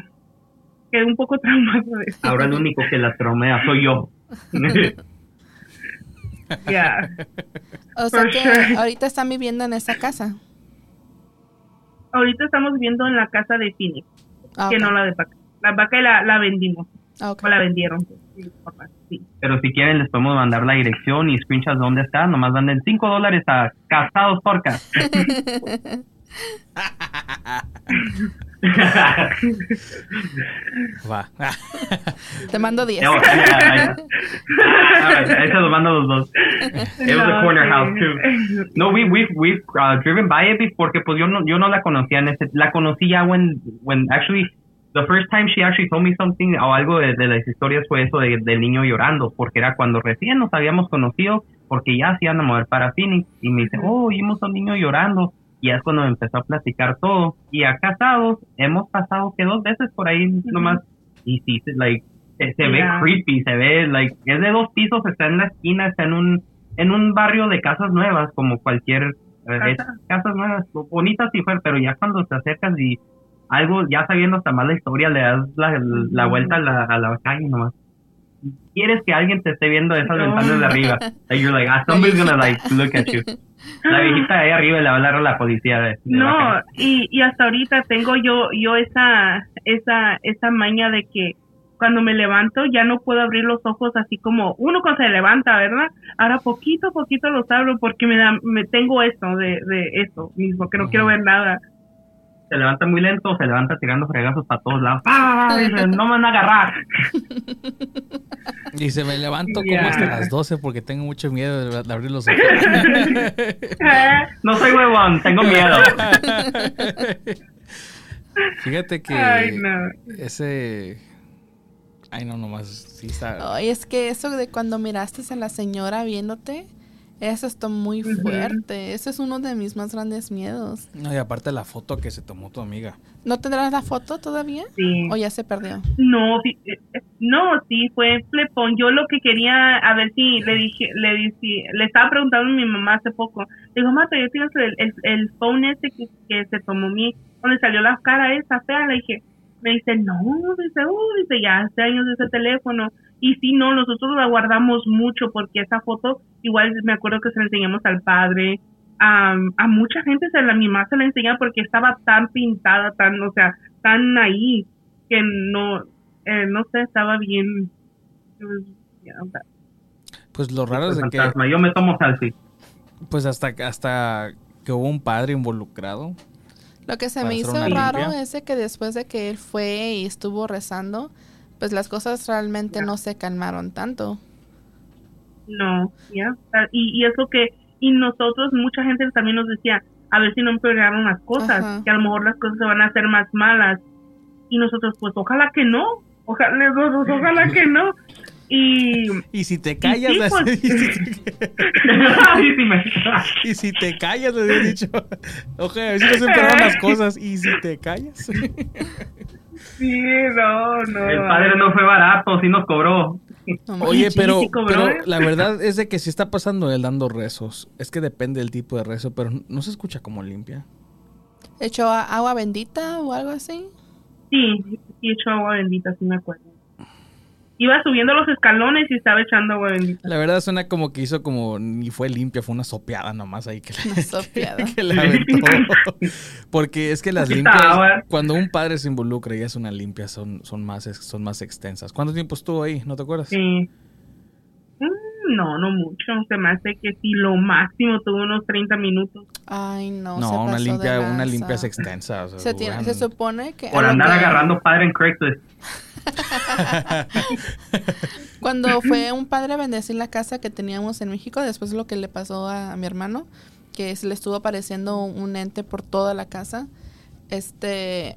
quedé un poco [laughs] traumado de eso. Ahora el único que la tromea soy yo. [laughs] Ya. O sea For que sure. ahorita están viviendo en esa casa. Ahorita estamos viviendo en la casa de Phoenix, Ah, que no la de Paca. La vaca la, la vendimos, Ah, ok. o la vendieron. Sí. Pero si quieren les podemos mandar la dirección y screenshots de dónde está. Nomás manden 5 dólares a Casados Porcas. [laughs] Va. Te mando 10. No, yeah, [laughs] I- mando a los dos. It was a corner house too. No, we we've we've uh, driven by it before, porque pues yo no yo no la conocía en ese, la conocí ya when when actually the first time she actually told me something o algo de, de las historias fue eso de- del niño llorando, porque era cuando recién nos habíamos conocido, porque ya se iban a mover para Phoenix y me dice, oh, oímos a un niño llorando y es cuando empezó a platicar todo y a casados hemos pasado que dos veces por ahí nomás y sí, like se, se ve Yeah. creepy, se ve like es de dos pisos, está en la esquina, está en un en un barrio de casas nuevas como cualquier eh, Casa. casas nuevas, bonitas sí fue, pero ya cuando te acercas y algo, ya sabiendo hasta más la historia, le das la, la vuelta a la, a la calle nomás. Quieres que alguien te esté viendo esas No. ventanas de arriba. [laughs] Like, you're like, ah, somebody's gonna like look at you. [laughs] La [gasps] viejita de ahí arriba le va a hablar a la policía de, de la No, y, y hasta ahorita tengo yo yo esa esa esa maña de que cuando me levanto ya no puedo abrir los ojos así como uno cuando se levanta, ¿verdad? Ahora poquito a poquito los abro porque me da me tengo eso de de eso mismo que no quiero ver nada. Se levanta muy lento, se levanta tirando fregazos para todos lados. ¡Ah! Dice, no me van a agarrar. [laughs] Y se me levanto como hasta las 12 porque tengo mucho miedo de, de abrir los ojos. [laughs] No soy huevón, tengo miedo. [laughs] Fíjate que Ay, no. ese... Ay, no, nomás sí está... Ay, es que eso de cuando miraste a la señora viéndote, Eso está muy fuerte. Ese es uno de mis más grandes miedos. No, y aparte la foto que se tomó tu amiga. ¿No tendrás la foto todavía? Sí. ¿O ya se perdió? No, sí, eh, eh, no, sí, fue flepón. Yo lo que quería, a ver si le dije, le dije, le estaba preguntando a mi mamá hace poco. Le digo, mamá, yo tienes el, el, el phone ese que, que se tomó mi, donde salió la cara esa fea. Le dije, me dice, no, dice, uh, dice, ya hace años de ese teléfono. Y sí, no, nosotros la guardamos mucho porque esa foto, igual me acuerdo que se la enseñamos al padre, a, a mucha gente se la, mi mamá se la enseñaba porque estaba tan pintada, tan, o sea, tan ahí, que no, eh, no sé, estaba bien. pues, Pues lo raro es de que, fantasma. Yo me tomo selfie. pues hasta, hasta que hubo un padre involucrado. Lo que se me hizo raro limpia. es que después de que él fue y estuvo rezando, pues las cosas realmente no se calmaron tanto. no, ya. sea, Y, y eso que, y nosotros, mucha gente también nos decía, a ver si no empeoraron las cosas, Ajá. que a lo mejor las cosas se van a hacer más malas. Y nosotros, pues ojalá que no, ojalá, nosotros, ojalá que no. Y, [laughs] Y si te callas, sí, pues. y, si te, Ay, sí me- y si te callas, les he dicho. [laughs] Ojo, a ver si no se empeoraron las [laughs] cosas. Y si te callas. Sí, no, no. El padre no fue barato, sí nos cobró. Oye, pero, ¿eh? la verdad es de que si está pasando él dando rezos. Es que depende del tipo de rezo, pero no se escucha como limpia. ¿Echó a- agua bendita o algo así? Sí, sí echó agua bendita, sí me acuerdo. Iba subiendo los escalones y estaba echando agua bendita. La verdad suena como que hizo como ni fue limpia, fue una sopeada nomás ahí que Una sopeada. [laughs] que le aventó. [laughs] Porque es que las Poquita limpias, agua. cuando un padre se involucra y es una limpia, son, son, más, son más extensas. ¿Cuánto tiempo estuvo ahí? ¿No te acuerdas? Sí. Mm, No, no mucho. Se me hace que si lo máximo tuvo unos 30 minutos. Ay, no. No, se una pasó de una limpia es extensa. o sea, Se, tiene- duran- se supone que. Por andar que- agarrando padre en Craigslist. [laughs] [laughs] Cuando fue un padre a bendecir la casa que teníamos en México, después de lo que le pasó a, a mi hermano, que se le estuvo apareciendo un ente por toda la casa, este,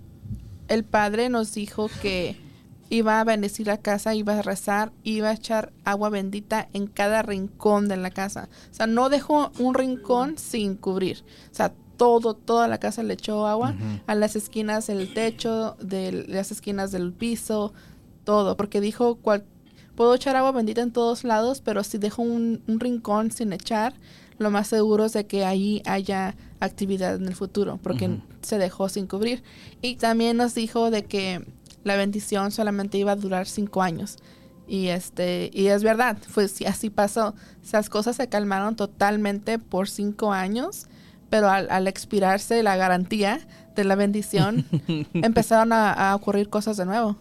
el padre nos dijo que iba a bendecir la casa, iba a rezar, iba a echar agua bendita en cada rincón de la casa. O sea, no dejó un rincón sin cubrir. O sea, todo, toda la casa le echó agua a las esquinas del techo, de las esquinas del piso, todo, porque dijo, cual, puedo echar agua bendita en todos lados, pero si dejo un, un rincón sin echar, lo más seguro es de que ahí haya actividad en el futuro, porque se dejó sin cubrir. Y también nos dijo de que la bendición solamente iba a durar cinco años. Y este, y es verdad, fue sí, así pasó. Esas cosas se calmaron totalmente por cinco años, pero al, al expirarse la garantía de la bendición, [laughs] empezaron a, a ocurrir cosas de nuevo.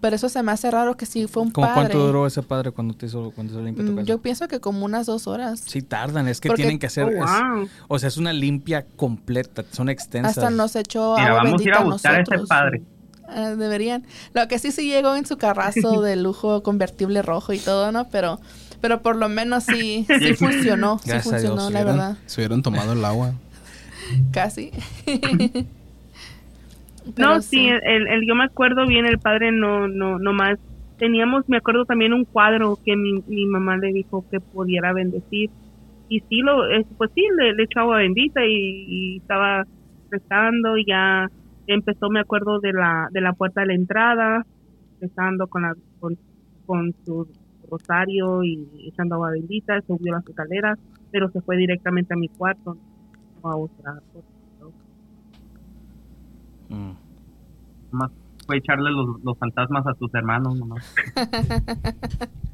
Pero eso se me hace raro que si fue un ¿Cómo padre. cuánto duró ese padre cuando te hizo, cuando hizo limpia tu Mm, casa? Yo pienso que como unas dos horas. Sí tardan, es que Porque- tienen que hacer... Oh, es- o sea, es una limpia completa, son extensas. Hasta nos echó Mira, agua vamos a ir a buscar a ese padre. Ah, deberían. Lo que sí sí llegó en su carrazo [laughs] de lujo convertible rojo y todo, ¿no? Pero pero por lo menos sí sí funcionó, sí Gracias a funcionó, Dios, la hubieran- verdad. Se hubieran tomado el agua. [laughs] Casi. [laughs] No, Pero sí, el, el, yo me acuerdo bien, el padre no, no, no más. Teníamos, me acuerdo también un cuadro que mi, mi mamá le dijo que pudiera bendecir. Y sí, lo, eh, pues sí, le, le echó agua bendita y, y estaba rezando y ya empezó, me acuerdo de la, de la puerta de la entrada, rezando con, la, con, con su rosario y echando agua bendita, subió las escaleras, pero se fue directamente a mi cuarto a otra cosa. Mm. Nomás fue echarle los, los fantasmas a tus hermanos nomás. [laughs]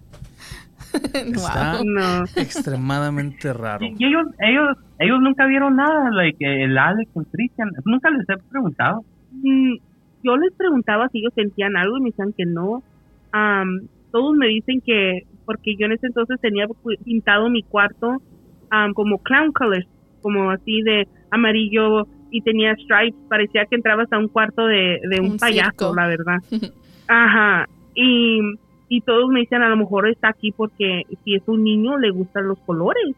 [laughs] Está Wow. No. extremadamente raro. Y ellos, ellos, ellos nunca vieron nada, like, el Alex, el Christian, nunca les he preguntado. Mm, yo les preguntaba si ellos sentían algo y me decían que no. Am, todos me dicen que, porque yo en ese entonces tenía pintado mi cuarto am, como clown colors, como así de amarillo y tenía stripes, parecía que entrabas a un cuarto de, de un, Un payaso, circo. la verdad. [laughs] Ajá, y, y todos me dicen a lo mejor está aquí porque si es un niño le gustan los colores.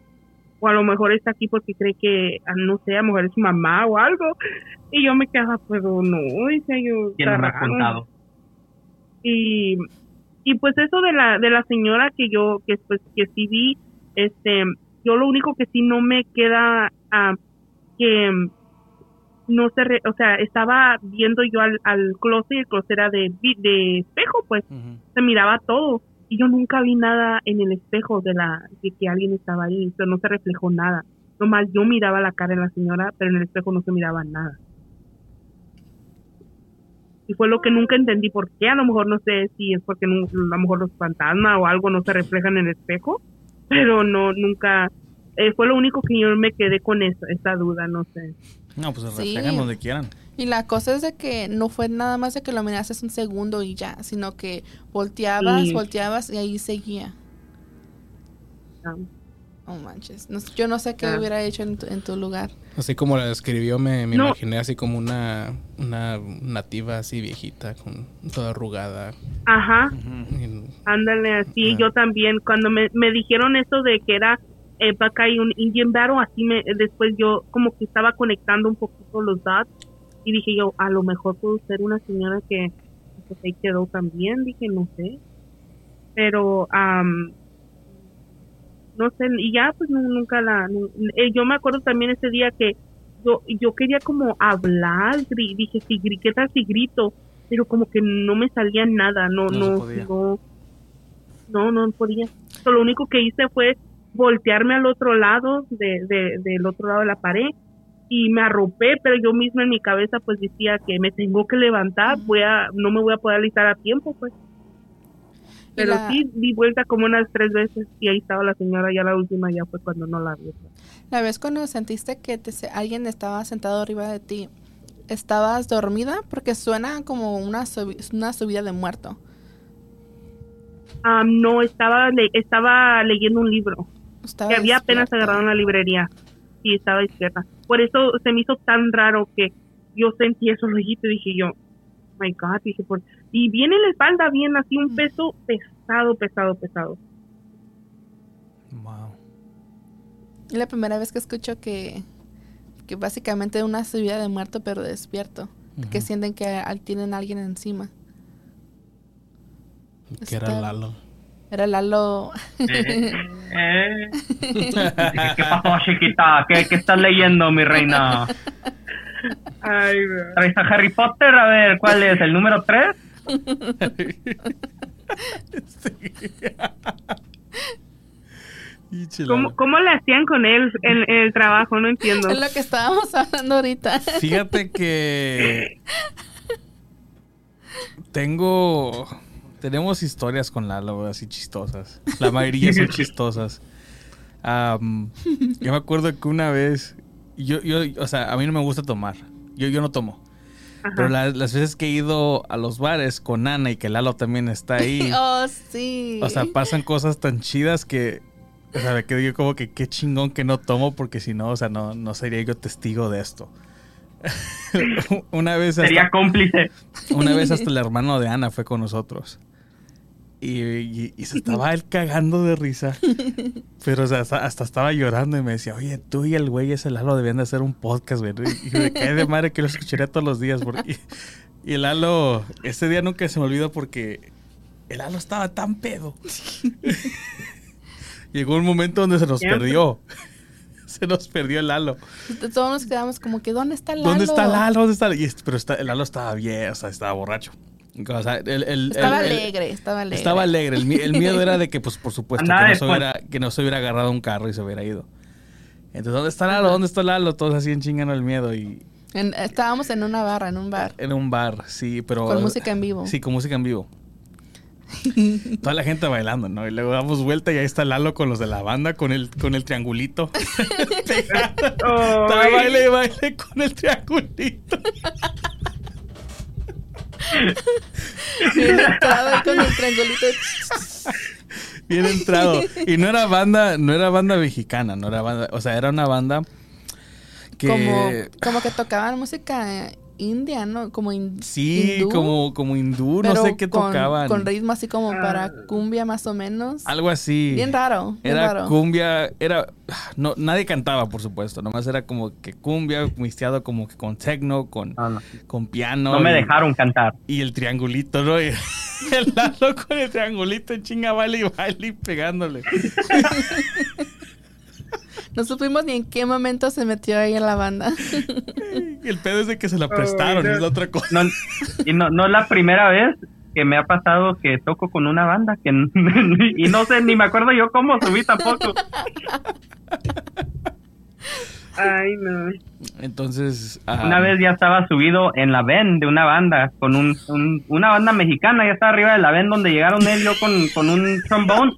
O a lo mejor está aquí porque cree que, ah, no sé, a lo mejor es su mamá o algo. Y yo me quedaba, pero no, dice yo. ¿Quién está no me ha raro. contado? Y, y pues eso de la, de la señora que yo, que pues, que sí vi, Este, yo lo único que sí no me queda ah, que no se, re- o sea, estaba viendo yo al, al closet y el closet era de, de espejo, pues se miraba todo y yo nunca vi nada en el espejo de la de que alguien estaba ahí, o sea, no se reflejó nada. Nomás yo miraba la cara de la señora, pero en el espejo no se miraba nada. Y fue lo que nunca entendí por qué, a lo mejor no sé si es porque nu- a lo mejor los fantasmas o algo no se reflejan en el espejo, pero no, nunca, eh, fue lo único que yo me quedé con esa, esa duda, no sé. No, pues se Sí. reflejan donde quieran. Y la cosa es de que no fue nada más de que lo miraste un segundo y ya, sino que volteabas, Sí. volteabas y ahí seguía. Ah, Oh manches. No yo no sé qué Ah. hubiera hecho en tu, en tu lugar. Así como la describió, me, me No. imaginé así como una, una nativa así viejita, con toda arrugada. Ajá, Y- Ándale, así Ah. yo también, cuando me, me dijeron eso de que era eh, Buckeye y un Indian Battle, así me, después yo como que estaba conectando un poquito los dots y dije yo, a lo mejor pudo ser una señora que pues, ahí quedó también, dije, no sé, pero am, no sé, y ya pues nu- nunca la, eh, yo me acuerdo también ese día que yo, yo quería como hablar, dije, si, gri- ¿qué tal si grito? Pero como que no me salía nada, no, No se no, no, no, no podía. So, lo único que hice fue voltearme al otro lado, de, de, del otro lado de la pared, y me arropé, pero yo misma en mi cabeza pues decía que me tengo que levantar, voy a, no me voy a poder alistar a tiempo, pues. Pero la- sí, di vuelta como unas tres veces y ahí estaba la señora, ya la última ya fue cuando no la vi. La vez cuando sentiste que te alguien estaba sentado arriba de ti, ¿estabas dormida? Porque suena como una, subi- una subida de muerto. Ah, no, estaba, le- estaba leyendo un libro. Que había apenas despierta. agarrado en la librería y estaba despierta. Por eso se me hizo tan raro que yo sentí esos rollitos y dije yo, my God, dije, por... y viene en la espalda bien así un peso pesado, pesado, pesado. Wow. Es la primera vez que escucho que, que básicamente una subida de muerto pero despierto. Que sienten que tienen a alguien encima. que era Lalo. Era Lalo. Eh, eh. [laughs] ¿Qué pasó, chiquita? ¿Qué, qué estás leyendo, mi reina? Ay, ¿Traes a Harry Potter? A ver, ¿cuál es? ¿El número 3? [laughs] Y chilado. ¿Cómo, ¿Cómo le hacían con él en, en el trabajo? No entiendo. Es lo que estábamos hablando ahorita. Fíjate que [laughs] tengo tenemos historias con Lalo así chistosas. La mayoría son [laughs] chistosas. Yo me acuerdo que una vez yo, yo, o sea, a mí no me gusta tomar. Yo, yo no tomo. Ajá. Pero la- las veces que he ido a los bares con Ana y que Lalo también está ahí, [laughs] oh, sí. o sea, pasan cosas tan chidas que, o sea, me quedo yo como que qué chingón que no tomo porque si no, o sea, no, no sería yo testigo de esto. [laughs] una vez hasta, Sería cómplice. una vez hasta el hermano de Ana fue con nosotros. Y, y- y se [laughs] estaba él cagando de risa. Pero o sea, hasta, hasta estaba llorando y me decía, oye, tú y el güey ese Lalo debían de hacer un podcast, güey. Y me cae de madre que lo escucharía todos los días. porque- y el Lalo, ese día nunca se me olvidó porque el Lalo estaba tan pedo. [laughs] Llegó un momento donde se nos perdió. [laughs] Se nos perdió el Lalo. Todos nos quedamos como que, ¿dónde está Lalo? ¿Dónde está Lalo? ¿Dónde está? Y, pero está- el Lalo estaba bien, o sea, estaba borracho. O sea, el- el- Estaba el- el- alegre, estaba alegre. Estaba alegre. El, mi- el miedo era de que, pues, por supuesto, que no, se hubiera, que no se hubiera agarrado un carro y se hubiera ido. Entonces, ¿dónde está Lalo? ¿Dónde está Lalo? Todos así en chingando el miedo y En- estábamos en una barra, en un bar. en un bar, sí, pero... Con música en vivo. Sí, con música en vivo. [laughs] Toda la gente bailando, ¿no? Y luego damos vuelta y ahí está Lalo con los de la banda, con el, con el triangulito. [laughs] Estaba Ay. baile y baile con el triangulito. [laughs] [laughs] Bien entrado ahí con el triangulito. [laughs] Bien entrado. Y no era banda, no era banda mexicana, no era banda, o sea, era una banda que Como, como que tocaban música eh, india, ¿no? Como in- Sí, hindú, como, como hindú, no sé qué con- tocaban. Con ritmo así como Ah. para cumbia más o menos. Algo así. Bien raro, bien Era raro. cumbia, era... No, nadie cantaba, por supuesto. Nomás era como que cumbia mixteado como que con techno, con, no. con piano. No me y- dejaron cantar. Y el triangulito, ¿no? [laughs] Y el Lalo con el triangulito chinga baile y baile y pegándole. [laughs] No supimos ni en qué momento se metió ahí en la banda. Y [laughs] el pedo es de que se la prestaron, es la otra cosa. No, y no, no es la primera vez que me ha pasado que toco con una banda que [laughs] y no sé ni me acuerdo yo cómo subí tampoco. Ay, no. Entonces, ah, Una vez ya estaba subido en la ven de una banda con un, un- una banda mexicana, ya estaba arriba de la ven donde llegaron él y yo con, con un trombón.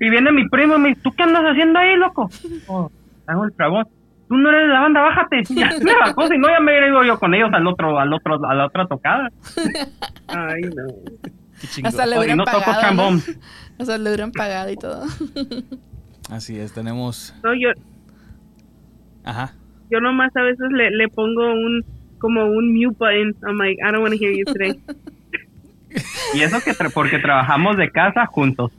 Y viene mi primo y me dice, ¿tú qué andas haciendo ahí, loco? [laughs] Oh, hago el trombón. Tú no eres de la banda, bájate. [laughs] Ya me bajó, si no ya me hubiera ido yo con ellos al otro, al otro, a la otra tocada. [laughs] Ay, no. Hasta le hubieran no toco pagado. ¿no? sea, le hubieran pagado y todo. Así es, tenemos... No, yo, Ajá. yo nomás a veces le, le pongo un, como un mute button. I'm like, I don't want to hear you today. Y eso que tra- porque trabajamos de casa juntos.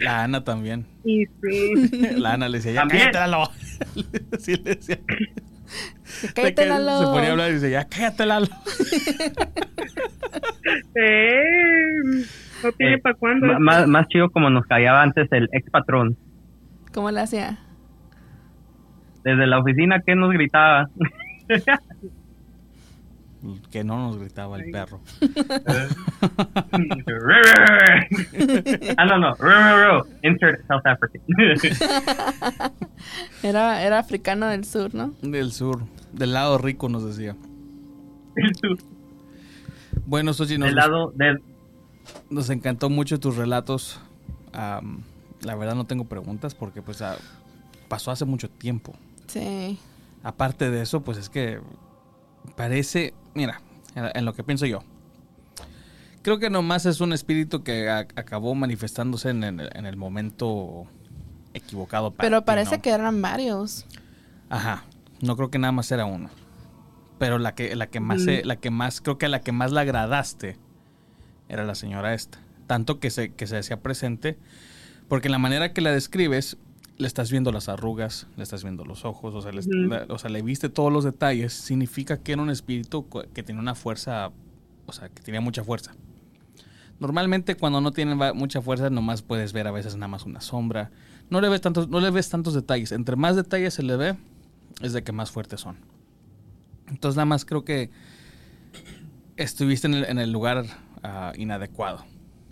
La Ana también. Y sí. La [laughs] Ana le decía, ya También. cállate, Lalo. [laughs] Sí, le decía. Cállate, Lalo. Se ponía a hablar y dice, ya cállate, Lalo. [laughs] Eh, no tiene Eh, para cuándo. Más, más chido como nos callaba antes el ex patrón. ¿Cómo le hacía? Desde la oficina que nos gritaba. Que no nos gritaba el perro. [laughs] ah, no, no. Insert South African. [laughs] Era, era africano del sur, ¿no? Del sur, del lado rico nos decía. Bueno, Sochi, nos, Del lado del... nos encantó mucho tus relatos. La verdad no tengo preguntas porque pues ah, pasó hace mucho tiempo. Sí. Aparte de eso, pues es que parece, mira, en, lo que pienso yo. Creo que nomás es un espíritu que a- acabó manifestándose en el, en el momento equivocado. para Pero ti, parece ¿no? que eran varios. Ajá. No creo que nada más era uno. Pero la que, la que más se- la que más, creo que la que más la agradaste era la señora esta. Tanto que se, que se hacía presente. Porque en la manera que la describes, le estás viendo las arrugas, le estás viendo los ojos, o sea, le, Ujú. la- o sea, le viste todos los detalles. Significa que era un espíritu que tenía una fuerza, o sea, que tenía mucha fuerza. Normalmente cuando no tienen mucha fuerza, nomás puedes ver a veces nada más una sombra. No le ves tantos, no le ves tantos detalles. Entre más detalles se le ve, es de que más fuertes son. Entonces nada más creo que estuviste en el, en el lugar ah, inadecuado.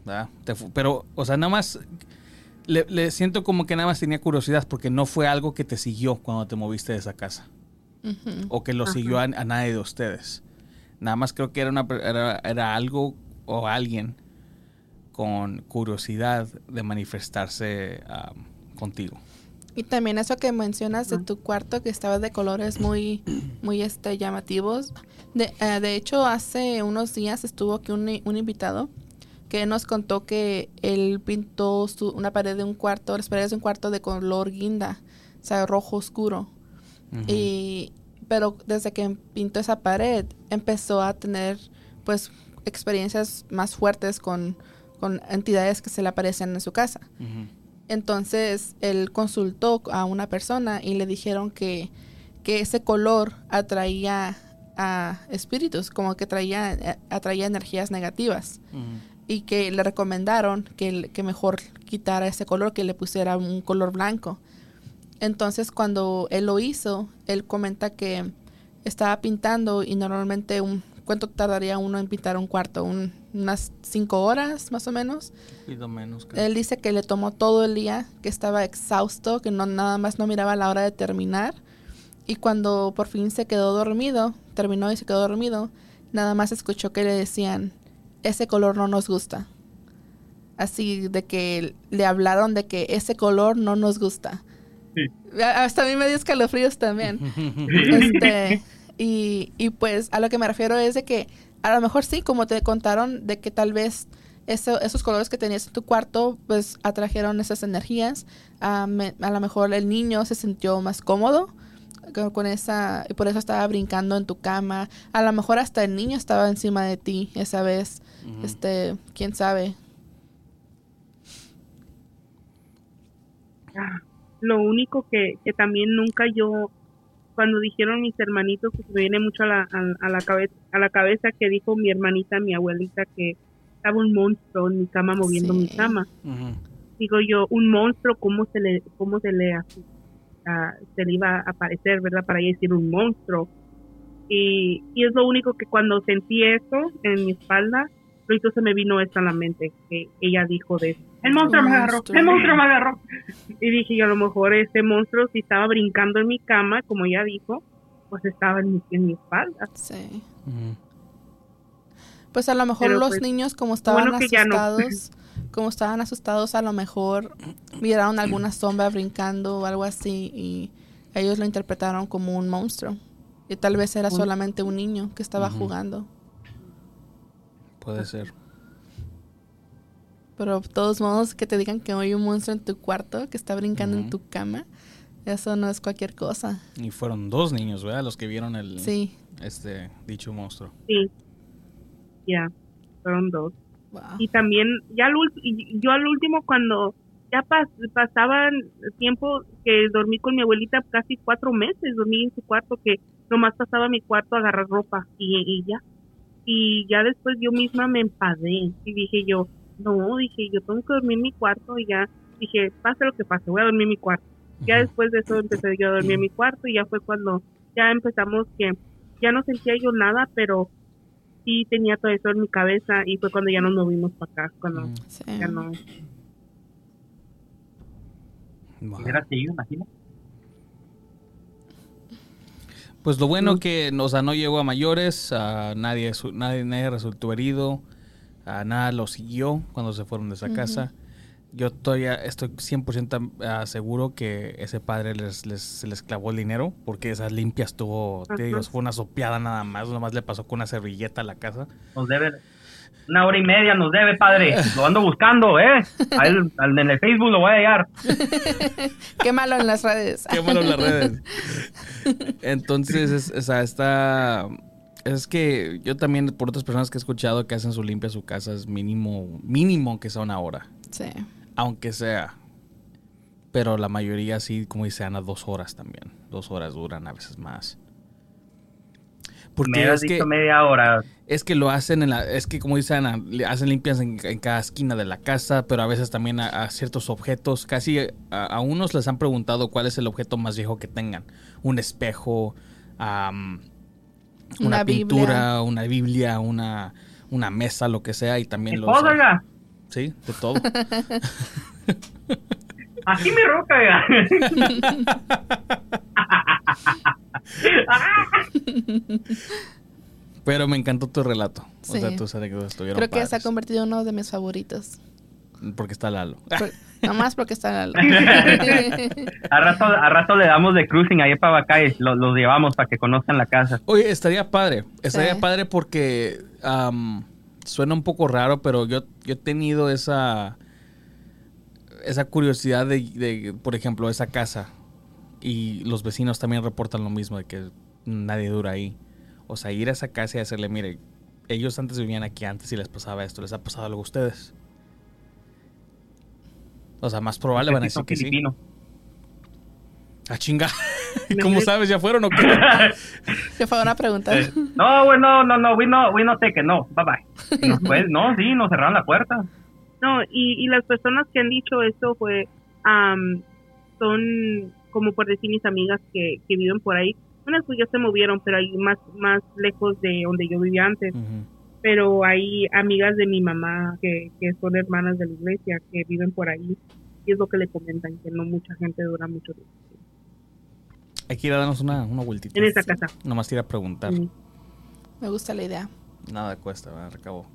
¿verdad? Te fu- pero, o sea, nada más le, le siento como que nada más tenía curiosidad porque no fue algo que te siguió cuando te moviste de esa casa. O que lo siguió a, a nadie de ustedes. Nada más creo que era, una, per- era, era algo o alguien con curiosidad de manifestarse ah, contigo. Y también eso que mencionas de tu cuarto que estaba de colores muy, [clears throat] muy este, llamativos. De, eh, de hecho, hace unos días estuvo aquí un, un invitado que nos contó que él pintó su- una pared de un cuarto, las paredes de un cuarto de color guinda, o sea, rojo oscuro. Y, pero desde que pintó esa pared, empezó a tener, pues, experiencias más fuertes con, con entidades que se le aparecían en su casa. Entonces él consultó a una persona y le dijeron que, que ese color atraía a espíritus, como que traía, eh, atraía energías negativas Ujú. Y que le recomendaron que, mejor quitara ese color, que le pusiera un color blanco. Entonces cuando él lo hizo, él comenta que estaba pintando y normalmente un ¿cuánto tardaría uno en pintar un cuarto? Un- unas cinco horas más o menos. Poquito menos. creo. Él dice que le tomó todo el día, que estaba exhausto, que no nada más no miraba la hora de terminar. Y cuando por fin se quedó dormido, terminó y se quedó dormido, nada más escuchó que le decían, ese color no nos gusta. Así de que le hablaron de que ese color no nos gusta. Hasta a mí me dio escalofríos también. [laughs] Este, y, y pues a lo que me refiero es de que a lo mejor sí, como te contaron, de que tal vez eso, esos colores que tenías en tu cuarto, pues atrajeron esas energías. A, me- a lo mejor el niño se sintió más cómodo con esa y por eso estaba brincando en tu cama. A lo mejor hasta el niño estaba encima de ti esa vez. Este, quién sabe. Ah, Lo único que, que también nunca yo, cuando dijeron mis hermanitos, pues me viene mucho a la, a, a la cabeza, a la cabeza que dijo mi hermanita, mi abuelita, que estaba un monstruo en mi cama moviendo Sí. mi cama. Digo yo, un monstruo, ¿cómo se le, cómo se le, así, se le iba a aparecer, verdad? Para ella decir un monstruo. Y, y es lo único que cuando sentí eso en mi espalda, ahorita se me vino esto a la mente, que ella dijo de, el monstruo me agarró, el monstruo me agarró. Y dije yo, a lo mejor ese monstruo, si estaba brincando en mi cama, como ella dijo, pues estaba en mi, en mi espalda. Sí. Ujú. Pues a lo mejor Pero, los pues, niños como estaban bueno ya no. Como estaban asustados, a lo mejor miraron alguna sombra brincando o algo así y ellos lo interpretaron como un monstruo. Y tal vez era solamente un niño que estaba jugando. Puede ser. Pero de todos modos, que te digan que hay un monstruo en tu cuarto, que está brincando en tu cama, eso no es cualquier cosa. Y fueron dos niños, ¿verdad? Los que vieron el Sí. este dicho monstruo. Sí, ya, fueron dos. Wow. y también ya al y yo al último cuando ya pas- pasaban tiempo que dormí con mi abuelita casi cuatro meses dormí en su cuarto que nomás pasaba a mi cuarto a agarrar ropa y, y ya. Y ya después yo misma me empadé y dije yo no dije yo tengo que dormir en mi cuarto y ya dije pase lo que pase voy a dormir en mi cuarto ya después de eso empecé yo a dormir en mi cuarto y ya fue cuando ya empezamos que ya no sentía yo nada pero sí tenía todo eso en mi cabeza y fue cuando ya nos movimos para acá cuando Mm. Sí. ya no Wow. Hubiera seguido, imagina. Pues lo bueno que, o sea, no llegó a mayores, a nadie, nadie, nadie resultó herido, a nada lo siguió cuando se fueron de esa casa. Yo todavía estoy 100% a- seguro que ese padre les, les, se les clavó el dinero, porque esas limpias tuvo, te digo, fue una sopeada nada más, nomás le pasó con una servilleta a la casa. Nos debe una hora y media, nos debe, padre. [laughs] Lo ando buscando, ¿eh? Al, al en el Facebook lo voy a hallar. [laughs] Qué malo en las redes. Qué malo en las redes. [laughs] Entonces, es, o sea, está... Es que yo también, por otras personas que he escuchado que hacen su limpia a su casa, es mínimo, mínimo que sea una hora. Sí. Aunque sea. Pero la mayoría sí, como dice Ana, dos horas también. Dos horas duran, a veces más. Me Porque has es que, media hora. es que lo hacen en la... Es que como dice Ana, le hacen limpias en, en cada esquina de la casa, pero a veces también a, a ciertos objetos. Casi a, a unos les han preguntado cuál es el objeto más viejo que tengan. Un espejo, una, Una pintura, Biblia. una Biblia, una, una mesa, lo que sea. Y también ¿Qué los... Sí, de todo. [laughs] Así mi roca. [laughs] Pero me encantó tu relato. O Sí. sea, tus anécdotas estuvieron Creo que se ha convertido en uno de mis favoritos. Porque está Lalo. Por- [laughs] nomás porque está en la A rato, a rato le damos de cruising ahí para Bacay. Los, los llevamos para que conozcan la casa. Oye, estaría padre. Estaría Sí. padre porque am, suena un poco raro, pero yo, yo he tenido esa esa curiosidad de, de, por ejemplo, esa casa. Y los vecinos también reportan lo mismo, de que nadie dura ahí. O sea, ir a esa casa y hacerle, mire, ellos antes vivían aquí antes y les pasaba esto, les ha pasado algo a ustedes. O sea, más probable van a decir que sí. Ah, chinga. [laughs] ¿Cómo sabes? ¿Ya fueron o qué? [laughs] Que fue una pregunta. Eh, no, güey, no, no, no, we no, we no it, no, bye bye. Nos [laughs] fue- no, sí, nos cerraron la puerta. No, y, y las personas que han dicho esto fue, am, son como por decir mis amigas que, que viven por ahí. Unas pues ya se movieron, pero hay más, más lejos de donde yo vivía antes. Pero hay amigas de mi mamá que, que son hermanas de la iglesia que viven por ahí. Y es lo que le comentan, que no mucha gente dura mucho tiempo Hay que ir a darnos una, una vueltita. en esa casa. Nomás ir a preguntar. Sí. Me gusta la idea. Nada cuesta.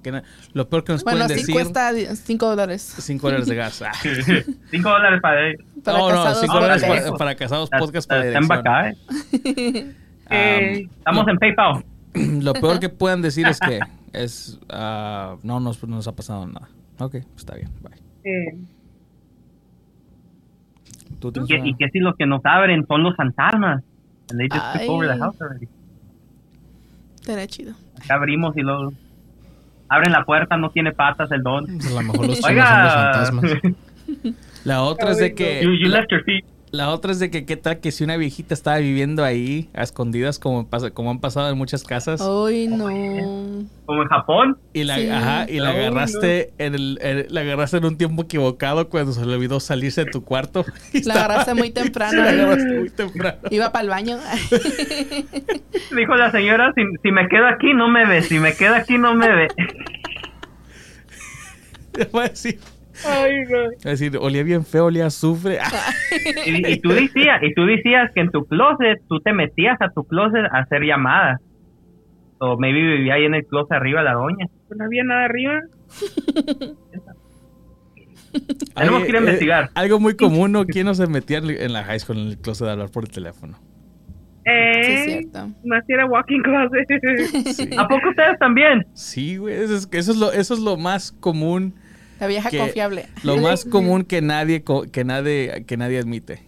¿Qué na- Lo peor que nos Bueno, pueden sí decir... cuesta 5 dólares. 5 dólares de gas. [laughs] Ah. [laughs] Cinco dólares para Para no, no, casados, 5 no, dólares para, para casados podcast para Está en dirección. Bacay. [laughs] Eh, Estamos en PayPal. [clears throat] Lo peor que puedan decir es que es... ah, no, nos, no nos ha pasado nada. Ok, está bien. Bye. eh, ¿Tú Y que, que si los que nos abren son los fantasmas. And they just took over the Ay. house already. Estaría chido. Acá abrimos y luego abren la puerta, no tiene patas el don. Pues a lo mejor los [laughs] son los fantasmas. [laughs] La otra es de que... you, you left your feet. La otra es de que qué tal que si una viejita estaba viviendo ahí a escondidas como, pasa, como han pasado en muchas casas Ay, no. Como en Japón. y la, Sí. ajá, y la Ay, agarraste en el, en- la agarraste en un tiempo equivocado cuando se le olvidó salirse de tu cuarto. [laughs] La estaba- agarraste muy temprano. la agarraste muy temprano. Iba para el baño. [laughs] Dijo la señora, si, si me quedo aquí no me ve, si me quedo aquí no me ve. [laughs] Va a decir, va a decir, olía bien feo, olía a azufre. [laughs] Y, y tú [laughs] decías, y tú decías que en tu closet, tú te metías a tu closet a hacer llamadas. O maybe vivía ahí en el closet arriba la doña. No había nada arriba. [laughs] Tenemos Ay, que ir a eh, investigar. algo muy común, ¿no? ¿Quién no se metía en la high school en el closet de hablar por el teléfono? Eh, Sí, es cierto. Más si era walking closet. Sí, ¿A poco ustedes también? Sí, güey, eso es, eso es lo, eso es lo más común, La vieja Que- confiable. lo más [laughs] común que nadie, co- que nadie, que nadie admite.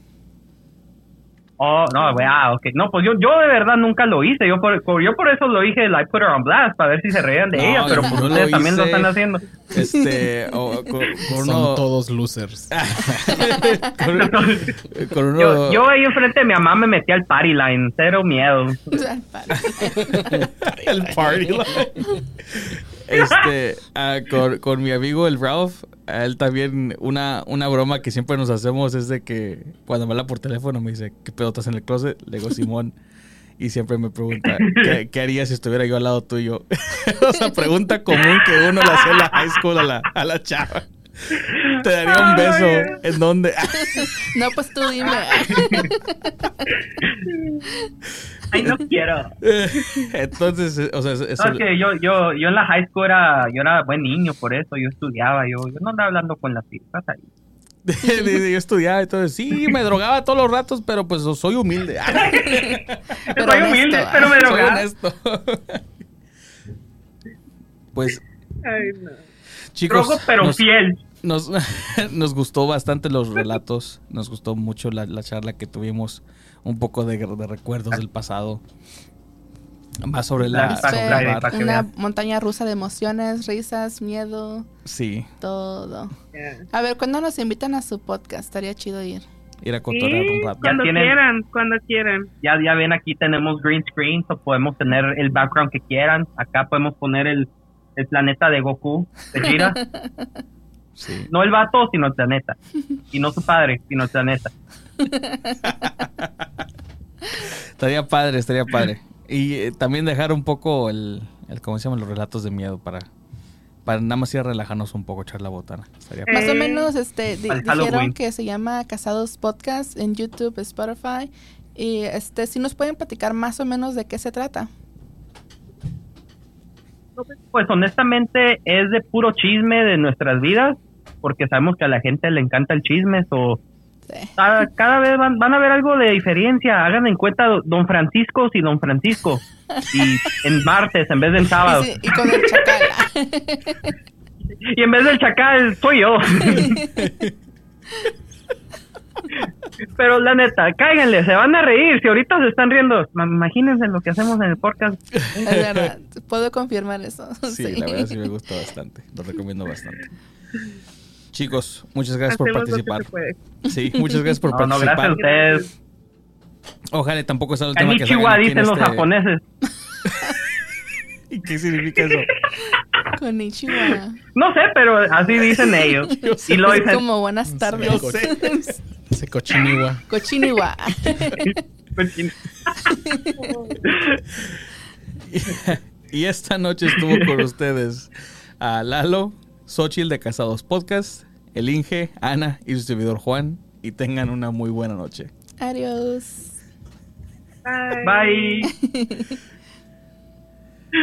Oh, no, güey, ah, ok. No, pues yo, yo de verdad nunca lo hice. Yo por, por- yo por eso lo dije, like, put her on blast, para ver si se reían de No, ella, pero pues no lo ustedes también lo están haciendo. Este, [laughs] o con, con Son uno, todos losers. [laughs] con, con uno, Yo, yo ahí enfrente de mi mamá me metí al party line, cero miedo. el party line. Este, [laughs] ah, con, con mi amigo el Ralph, a él también una, una broma que siempre nos hacemos es de que cuando me habla por teléfono me dice, ¿qué pedo estás en el closet? Le digo, Simón. Y siempre me pregunta, ¿qué, qué haría si estuviera yo al lado tuyo? [laughs] o sea, pregunta común que uno le hace en la high school a la, a la chava. Te daría un beso. ¿En dónde? [laughs] No, pues tú dime. [laughs] Ay, no quiero. Entonces, eh, o sea, es- es No, que yo, yo, yo en la high school era, yo era buen niño, por eso yo estudiaba, yo, yo no andaba hablando con las chicas ahí. [laughs] Yo estudiaba y todo. Sí, me drogaba todos los ratos, pero pues soy humilde. Pero Soy honesto, humilde, ah. pero me soy drogaba. honesto. pues, Ay, no. Chicos, pero nos, fiel. nos, [laughs] nos gustó bastante los relatos. Nos gustó mucho la, la charla que tuvimos. Un poco de, de recuerdos del pasado. Más sobre la... Sobre para que Una montaña rusa de emociones, risas, miedo, Sí, todo. A ver, ¿cuándo nos invitan a su podcast? Estaría chido ir. ir a cotorrear Sí, un rato. cuando tienen- quieran, cuando quieran. Ya, ya ven, aquí tenemos green screen, o podemos tener el background que quieran. Acá podemos poner el, el planeta de Goku, de Gira. [laughs] Sí. no el vato, sino el planeta. Y no su padre, sino el planeta. Estaría padre, estaría padre. Y eh, también dejar un poco el, el, ¿cómo se llaman? Los relatos de miedo para, para nada más ir a relajarnos un poco, echar la botana. Estaría Eh, padre. Más o menos este, di- Al dijeron que se llama Casados Podcast en YouTube, Spotify. Y este, si nos pueden platicar más o menos de qué se trata. Pues honestamente es de puro chisme de nuestras vidas, porque sabemos que a la gente le encanta el chisme, o Sí. cada, cada vez van, van a ver algo de diferencia. Hagan en cuenta Don Francisco y Don Francisco. Y [laughs] en martes en vez del sábado. Y, sí, y con el chacal. [laughs] Y en vez del chacal, soy yo. [laughs] Pero la neta, cáiganle, se van a reír. Si ahorita se están riendo, ma- imagínense lo que hacemos en el podcast. es verdad. Puedo confirmar eso. Sí, [laughs] Sí. la verdad sí me gustó bastante. Lo recomiendo bastante. Chicos, muchas gracias por Hacemos participar. Sí, muchas gracias por [laughs] No, no, participar. gracias a ustedes. Ojalá tampoco sea el tema que aquí en dicen los este- japoneses. [laughs] ¿Y qué significa eso? Konnichiwa. No sé, pero así dicen [laughs] ellos. Y lo Es dicen. como buenas tardes. Yo sé. Ese cochiniwa. Cochiniwa. [laughs] Y esta noche estuvo con ustedes a Lalo, Xochitl de Casados Podcast, el Inge, Ana y su servidor Juan. Y tengan una muy buena noche. Adiós. Bye. Bye. [laughs]